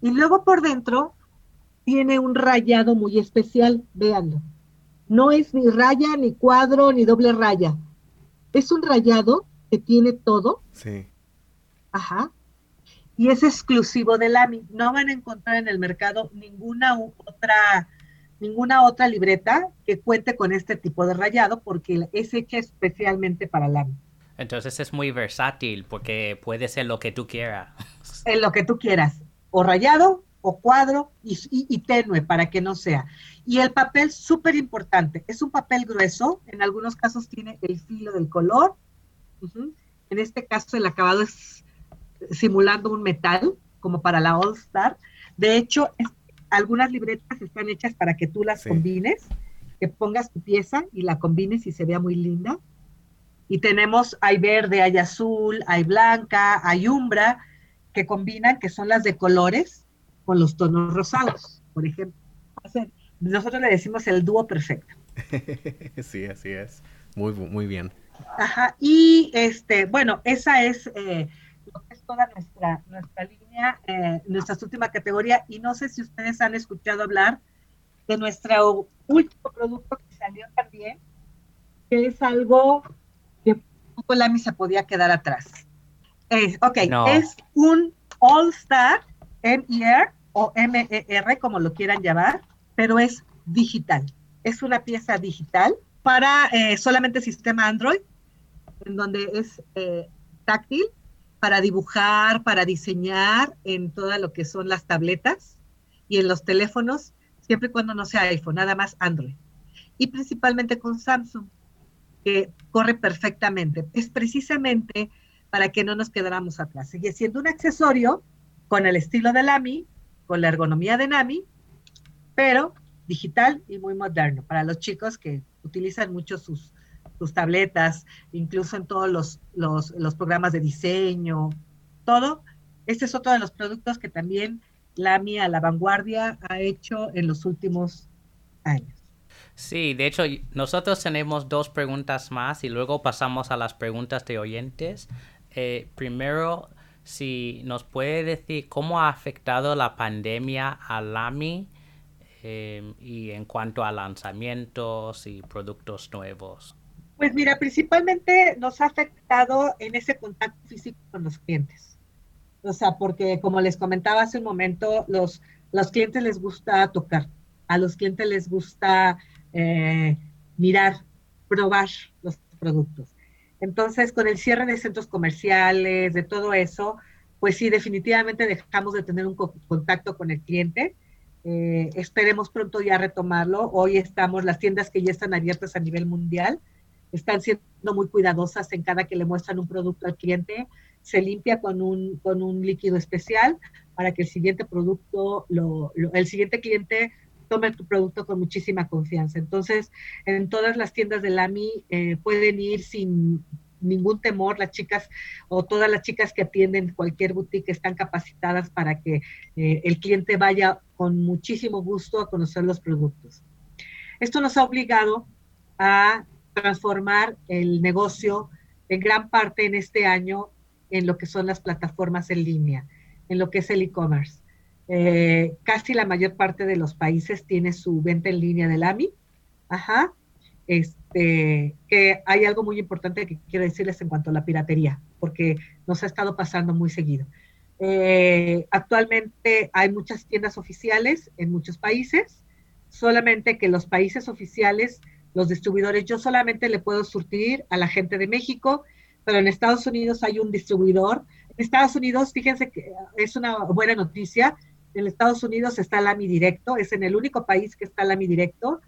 Y luego por dentro tiene un rayado muy especial, véanlo. No es ni raya, ni cuadro, ni doble raya. Es un rayado que tiene todo. Sí. Ajá. Y es exclusivo de Lamy. No van a encontrar en el mercado ninguna otra, ninguna otra libreta que cuente con este tipo de rayado porque es hecha especialmente para Lamy. Entonces es muy versátil porque puede ser lo que tú quieras. En lo que tú quieras. O rayado o cuadro y, tenue para que no sea. Y el papel súper importante, es un papel grueso, en algunos casos tiene el filo del color, en este caso el acabado es simulando un metal, como para la All Star. De hecho, algunas libretas están hechas para que tú las combines, que pongas tu pieza y la combines y se vea muy linda. Y tenemos, hay verde, hay azul, hay blanca, hay umbra, que combinan, que son las de colores, con los tonos rosados, por ejemplo. nosotros le decimos el dúo perfecto. sí, así es. Muy, muy bien. Ajá, y este, bueno, esa es eh, lo que es toda nuestra, nuestra línea, eh, nuestra última categoría, y no sé si ustedes han escuchado hablar de nuestro último producto que salió también, que es algo poco la se podía quedar atrás. Eh, ok, es un All Star MER o MER, como lo quieran llamar, pero es digital. Es una pieza digital para eh, solamente sistema Android, en donde es eh, táctil para dibujar, para diseñar en todo lo que son las tabletas y en los teléfonos, siempre y cuando no sea iPhone, nada más Android. Y principalmente con Samsung, que corre perfectamente. Es precisamente para que no nos quedáramos atrás. Sigue siendo un accesorio con el estilo de Lamy, con la ergonomía de Nami, pero digital y muy moderno para los chicos que utilizan mucho sus, sus tabletas, incluso en todos los, los, los, programas de diseño, todo. Este es otro de los productos que también Lamy a la vanguardia ha hecho en los últimos años. Sí, de hecho, nosotros tenemos dos preguntas más y luego pasamos a las preguntas de oyentes. Eh, primero, si nos puede decir cómo ha afectado la pandemia a LAMI em, y en cuanto a lanzamientos y productos nuevos. Pues mira, principalmente nos ha afectado en ese contacto físico con los clientes. O sea, porque como les comentaba hace un momento, los, los clientes les gusta tocar, a los clientes les gusta eh, mirar, probar los productos. Entonces, con el cierre de centros comerciales, de todo eso, pues sí, definitivamente dejamos de tener un contacto con el cliente. Eh, esperemos pronto ya retomarlo. Hoy estamos, las tiendas que ya están abiertas a nivel mundial, están siendo muy cuidadosas en cada que le muestran un producto al cliente. Se limpia con un, con un líquido especial para que el siguiente producto, el siguiente cliente tome tu producto con muchísima confianza. Entonces, en todas las tiendas de LAMI eh, pueden ir sin ningún temor, las chicas o todas las chicas que atienden cualquier boutique están capacitadas para que eh, el cliente vaya con muchísimo gusto a conocer los productos. Esto nos ha obligado a transformar el negocio en gran parte en este año en lo que son las plataformas en línea, en lo que es el e-commerce. Eh, casi la mayor parte de los países tiene su venta en línea del AMI. Ajá. Este, que hay algo muy importante que quiero decirles en cuanto a la piratería, porque nos ha estado pasando muy seguido. Eh, actualmente hay muchas tiendas oficiales en muchos países, solamente que los países oficiales, los distribuidores, yo solamente le puedo surtir a la gente de México, pero en Estados Unidos hay un distribuidor. En Estados Unidos, fíjense que es una buena noticia, en Estados Unidos está el AMI Directo, es en el único país que está el AMI Directo.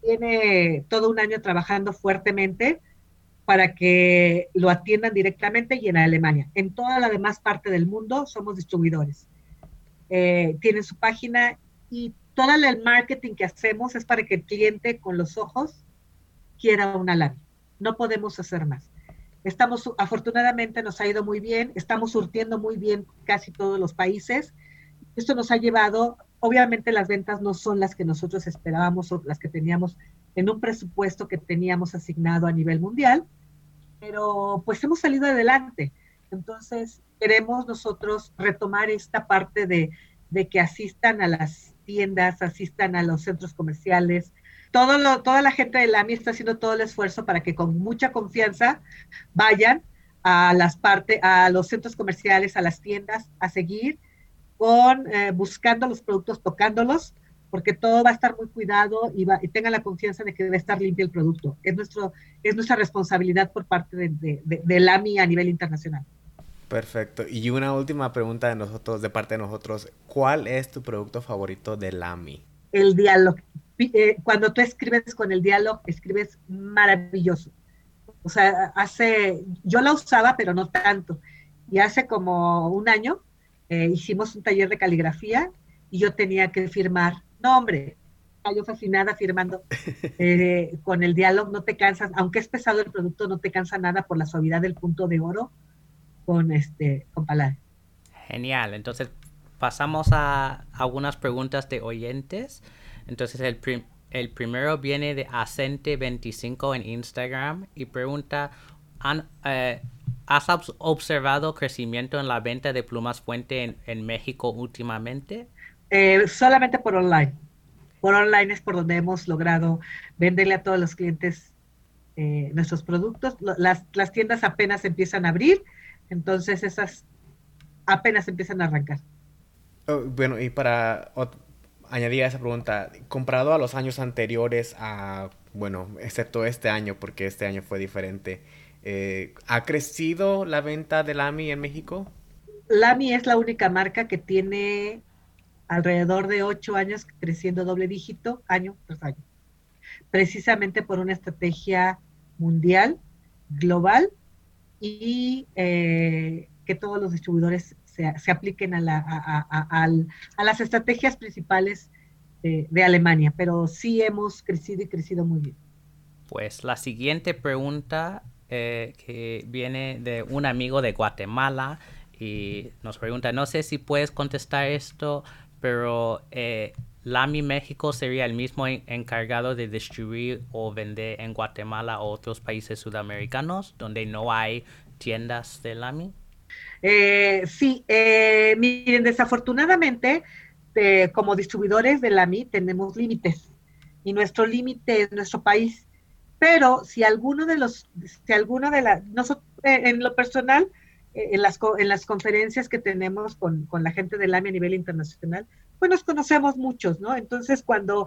Tiene todo un año trabajando fuertemente para que lo atiendan directamente y en Alemania. En toda la demás parte del mundo somos distribuidores. Eh, tienen su página y todo el marketing que hacemos es para que el cliente con los ojos quiera una lámina. No podemos hacer más. Estamos, afortunadamente nos ha ido muy bien, estamos surtiendo muy bien casi todos los países. Esto nos ha llevado, obviamente las ventas no son las que nosotros esperábamos o las que teníamos en un presupuesto que teníamos asignado a nivel mundial, pero pues hemos salido adelante. Entonces, queremos nosotros retomar esta parte de, que asistan a las tiendas, asistan a los centros comerciales, todo toda la gente de AMI está haciendo todo el esfuerzo para que con mucha confianza vayan a las partes, a los centros comerciales, a las tiendas, a seguir con eh, buscando los productos, tocándolos, porque todo va a estar muy cuidado y, va, y tengan la confianza de que debe estar limpio el producto. Es, nuestro, es nuestra responsabilidad por parte de, de, del AMI a nivel internacional. Perfecto. Y una última pregunta de nosotros, de parte de nosotros. ¿Cuál es tu producto favorito del AMI? El diálogo. Eh, cuando tú escribes con el diálogo, escribes maravilloso. O sea, hace, yo la usaba, pero no tanto. Y hace como un año eh, hicimos un taller de caligrafía y yo tenía que firmar. No, hombre, yo fascinada firmando eh, con el diálogo, no te cansas, aunque es pesado el producto, no te cansa nada por la suavidad del punto de oro con este con Palade. Genial, entonces pasamos a algunas preguntas de oyentes. Entonces el, el primero viene de Acente25 en Instagram y pregunta, eh, ¿has observado crecimiento en la venta de plumas fuente en, México últimamente? Eh, solamente por online. Por online es por donde hemos logrado venderle a todos los clientes eh, nuestros productos. Las, las tiendas apenas empiezan a abrir, entonces esas apenas empiezan a arrancar. Oh, bueno, y para añadir a esa pregunta, comparado a los años anteriores, a, bueno, excepto este año, porque este año fue diferente, eh, ¿ha crecido la venta de Lamy en México? Lamy es la única marca que tiene alrededor de ocho años creciendo doble dígito año tras año, precisamente por una estrategia mundial, global, y eh, que todos los distribuidores se, apliquen a, las estrategias principales de, Alemania, pero sí hemos crecido y crecido muy bien. Pues la siguiente pregunta eh, que viene de un amigo de Guatemala y nos pregunta, no sé si puedes contestar esto, pero eh, Lami México sería el mismo encargado de distribuir o vender en Guatemala o otros países sudamericanos donde no hay tiendas de Lami. Eh, sí, eh, miren, desafortunadamente, como distribuidores de la MI tenemos límites y nuestro límite es nuestro país. Pero si alguno de los, si alguno de las, nosotros, eh, en lo personal, en, las, en las conferencias que tenemos con, la gente del AMI a nivel internacional, pues nos conocemos muchos, ¿no? Entonces, cuando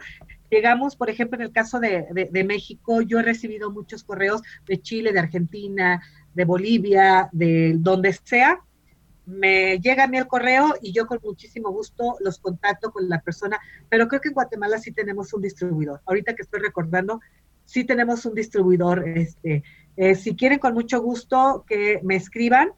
llegamos, por ejemplo, en el caso de, de México, yo he recibido muchos correos de Chile, de Argentina, de Bolivia, de donde sea, me llega a mí el correo y yo con muchísimo gusto los contacto con la persona, pero creo que en Guatemala sí tenemos un distribuidor. Ahorita que estoy recordando, sí tenemos un distribuidor. Este, eh, si quieren con mucho gusto que me escriban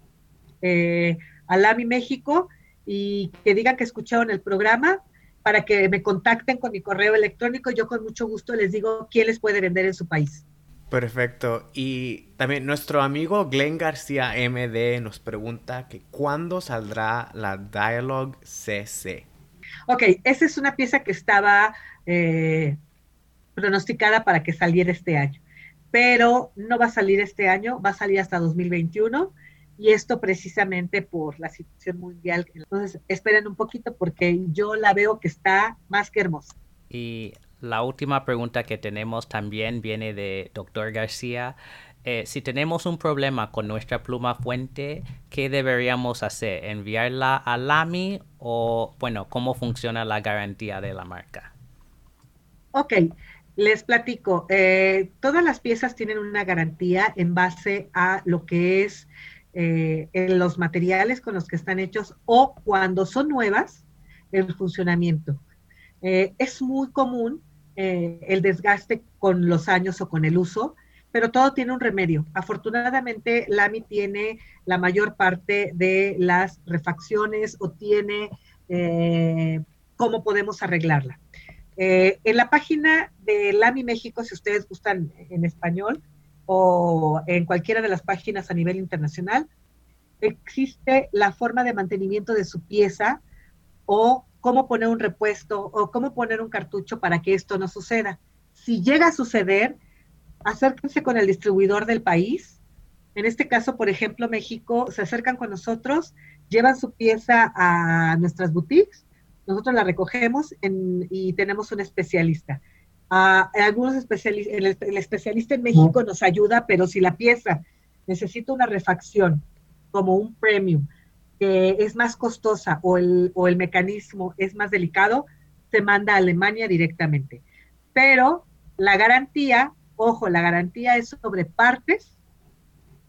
eh, a LAMI México y que digan que escucharon el programa para que me contacten con mi correo electrónico, yo con mucho gusto les digo quién les puede vender en su país. Perfecto. Y también nuestro amigo Glenn García MD nos pregunta que cuándo saldrá la Dialogue CC. Ok, esa es una pieza que estaba eh, pronosticada para que saliera este año, pero no va a salir este año, va a salir hasta 2021 y esto precisamente por la situación mundial. Entonces, esperen un poquito porque yo la veo que está más que hermosa. Y la última pregunta que tenemos también viene de doctor García. Eh, si tenemos un problema con nuestra pluma fuente, ¿qué deberíamos hacer? ¿Enviarla a LAMI o, bueno, cómo funciona la garantía de la marca? Ok, les platico. Eh, todas las piezas tienen una garantía en base a lo que es eh, en los materiales con los que están hechos o cuando son nuevas, el funcionamiento. es muy común eh, el desgaste con los años o con el uso, pero todo tiene un remedio. Afortunadamente, LAMI tiene la mayor parte de las refacciones o tiene eh, cómo podemos arreglarla. Eh, en la página de LAMI México, si ustedes gustan en español, o en cualquiera de las páginas a nivel internacional, existe la forma de mantenimiento de su pieza o cómo poner un repuesto o cómo poner un cartucho para que esto no suceda. Si llega a suceder, acérquense con el distribuidor del país. En este caso, por ejemplo, México, se acercan con nosotros, llevan su pieza a nuestras boutiques, nosotros la recogemos y tenemos un especialista. algunos especialistas, el, especialista en México nos ayuda, pero si la pieza necesita una refacción como un premium, que es más costosa o el, o el mecanismo es más delicado, se manda a Alemania directamente. Pero la garantía, ojo, la garantía es sobre partes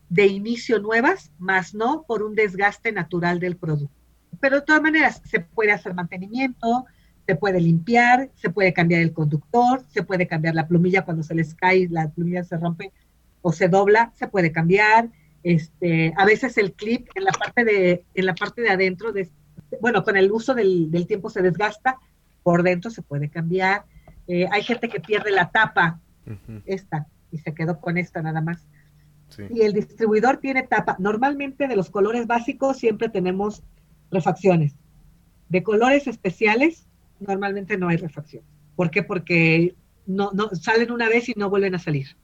de inicio nuevas, más no por un desgaste natural del producto. Pero de todas maneras, se puede hacer mantenimiento, se puede limpiar, se puede cambiar el conductor, se puede cambiar la plumilla cuando se les cae, la plumilla se rompe o se dobla, se puede cambiar, este, a veces el clip en la parte de, en la parte de adentro, de, bueno, con el uso del, tiempo se desgasta, por dentro se puede cambiar. Eh, hay gente que pierde la tapa, esta, y se quedó con esta nada más. Y el distribuidor tiene tapa. Normalmente de los colores básicos siempre tenemos refacciones. De colores especiales, normalmente no hay refacción. ¿Por qué? Porque no, no, salen una vez y no vuelven a salir.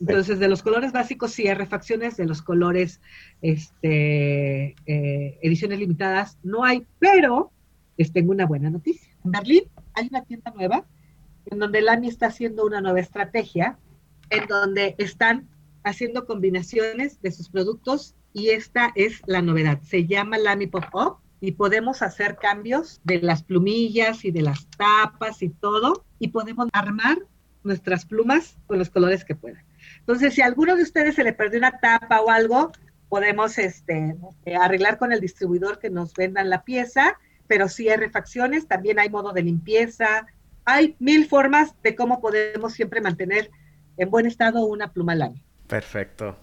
Entonces, de los colores básicos sí hay refacciones, de los colores este, eh, ediciones limitadas no hay, pero les tengo una buena noticia. En Berlín hay una tienda nueva en donde Lamy está haciendo una nueva estrategia, en donde están haciendo combinaciones de sus productos y esta es la novedad. Se llama Lamy Pop Up y podemos hacer cambios de las plumillas y de las tapas y todo y podemos armar nuestras plumas con los colores que puedan. Entonces, si a alguno de ustedes se le perdió una tapa o algo, podemos este, arreglar con el distribuidor que nos vendan la pieza, pero si hay refacciones, también hay modo de limpieza, hay mil formas de cómo podemos siempre mantener en buen estado una pluma lana. Perfecto.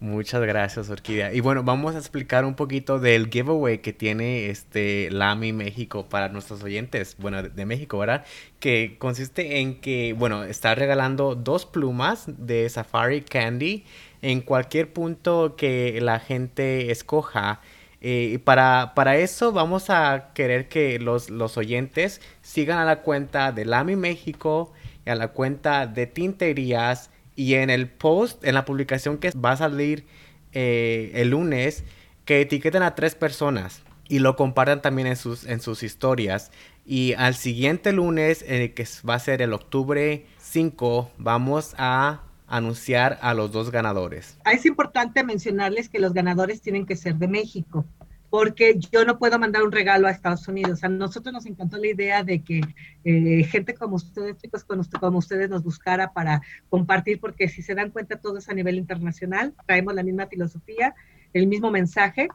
Muchas gracias, Orquídea. Y bueno, vamos a explicar un poquito del giveaway que tiene este Lamy México para nuestros oyentes, bueno, de, México, ¿verdad? Que consiste en que, bueno, está regalando dos plumas de Safari Candy en cualquier punto que la gente escoja. Eh, y para, para eso vamos a querer que los, los oyentes sigan a la cuenta de Lamy México y a la cuenta de Tinterías y en el post, en la publicación que va a salir eh, el lunes, que etiqueten a tres personas y lo compartan también en sus, en sus historias. Y al siguiente lunes, eh, que va a ser el octubre 5, vamos a anunciar a los dos ganadores. Es importante mencionarles que los ganadores tienen que ser de México porque yo no puedo mandar un regalo a Estados Unidos. A nosotros nos encantó la idea de que eh, gente como ustedes, chicos como ustedes, nos buscara para compartir, porque si se dan cuenta, todo es a nivel internacional, traemos la misma filosofía, el mismo mensaje.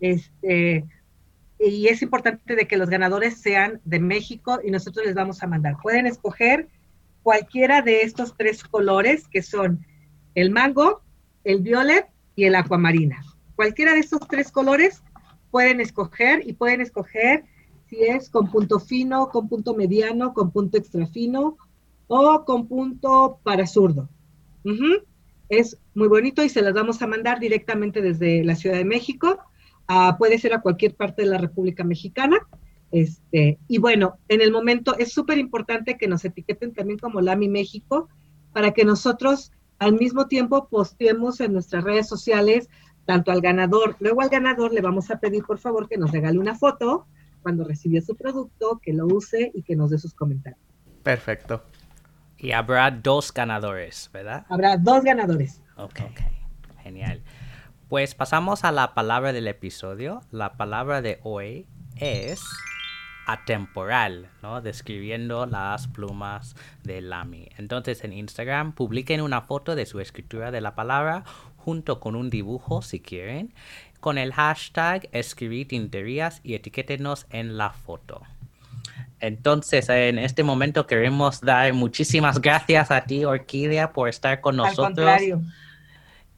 Este, y es importante de que los ganadores sean de México y nosotros les vamos a mandar. Pueden escoger cualquiera de estos tres colores que son el mango, el violet y el acuamarina. Cualquiera de estos tres colores pueden escoger y pueden escoger si es con punto fino, con punto mediano, con punto extra fino o con punto para zurdo. Es muy bonito y se las vamos a mandar directamente desde la Ciudad de México. puede ser a cualquier parte de la República Mexicana. Este, y bueno, en el momento es súper importante que nos etiqueten también como LAMI México para que nosotros al mismo tiempo posteemos en nuestras redes sociales tanto al ganador, luego al ganador le vamos a pedir por favor que nos regale una foto cuando recibió su producto, que lo use y que nos dé sus comentarios. Perfecto. Y habrá dos ganadores, ¿verdad? Habrá dos ganadores. Ok, genial. Pues pasamos a la palabra del episodio. La palabra de hoy es atemporal, ¿no? Describiendo las plumas de Lamy. Entonces en Instagram publiquen una foto de su escritura de la palabra junto con un dibujo si quieren, con el hashtag escribir tinterías y etiquétenos en la foto. Entonces, en este momento queremos dar muchísimas gracias a ti, Orquídea, por estar con nosotros.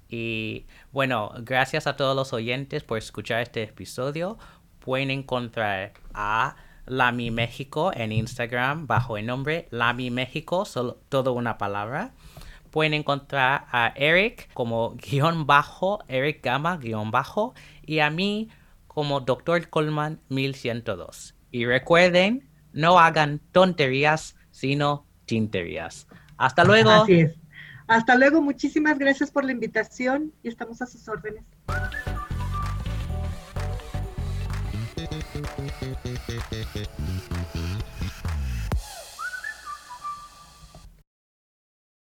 Y bueno, gracias a todos los oyentes por escuchar este episodio. Pueden encontrar a Lami México en Instagram bajo el nombre Lami México, solo todo una palabra pueden encontrar a Eric como guion bajo, Eric Gama guion bajo, y a mí como Dr. Coleman 1102. Y recuerden, no hagan tonterías, sino tinterías. Hasta luego. Hasta luego, muchísimas gracias por la invitación y estamos a sus órdenes.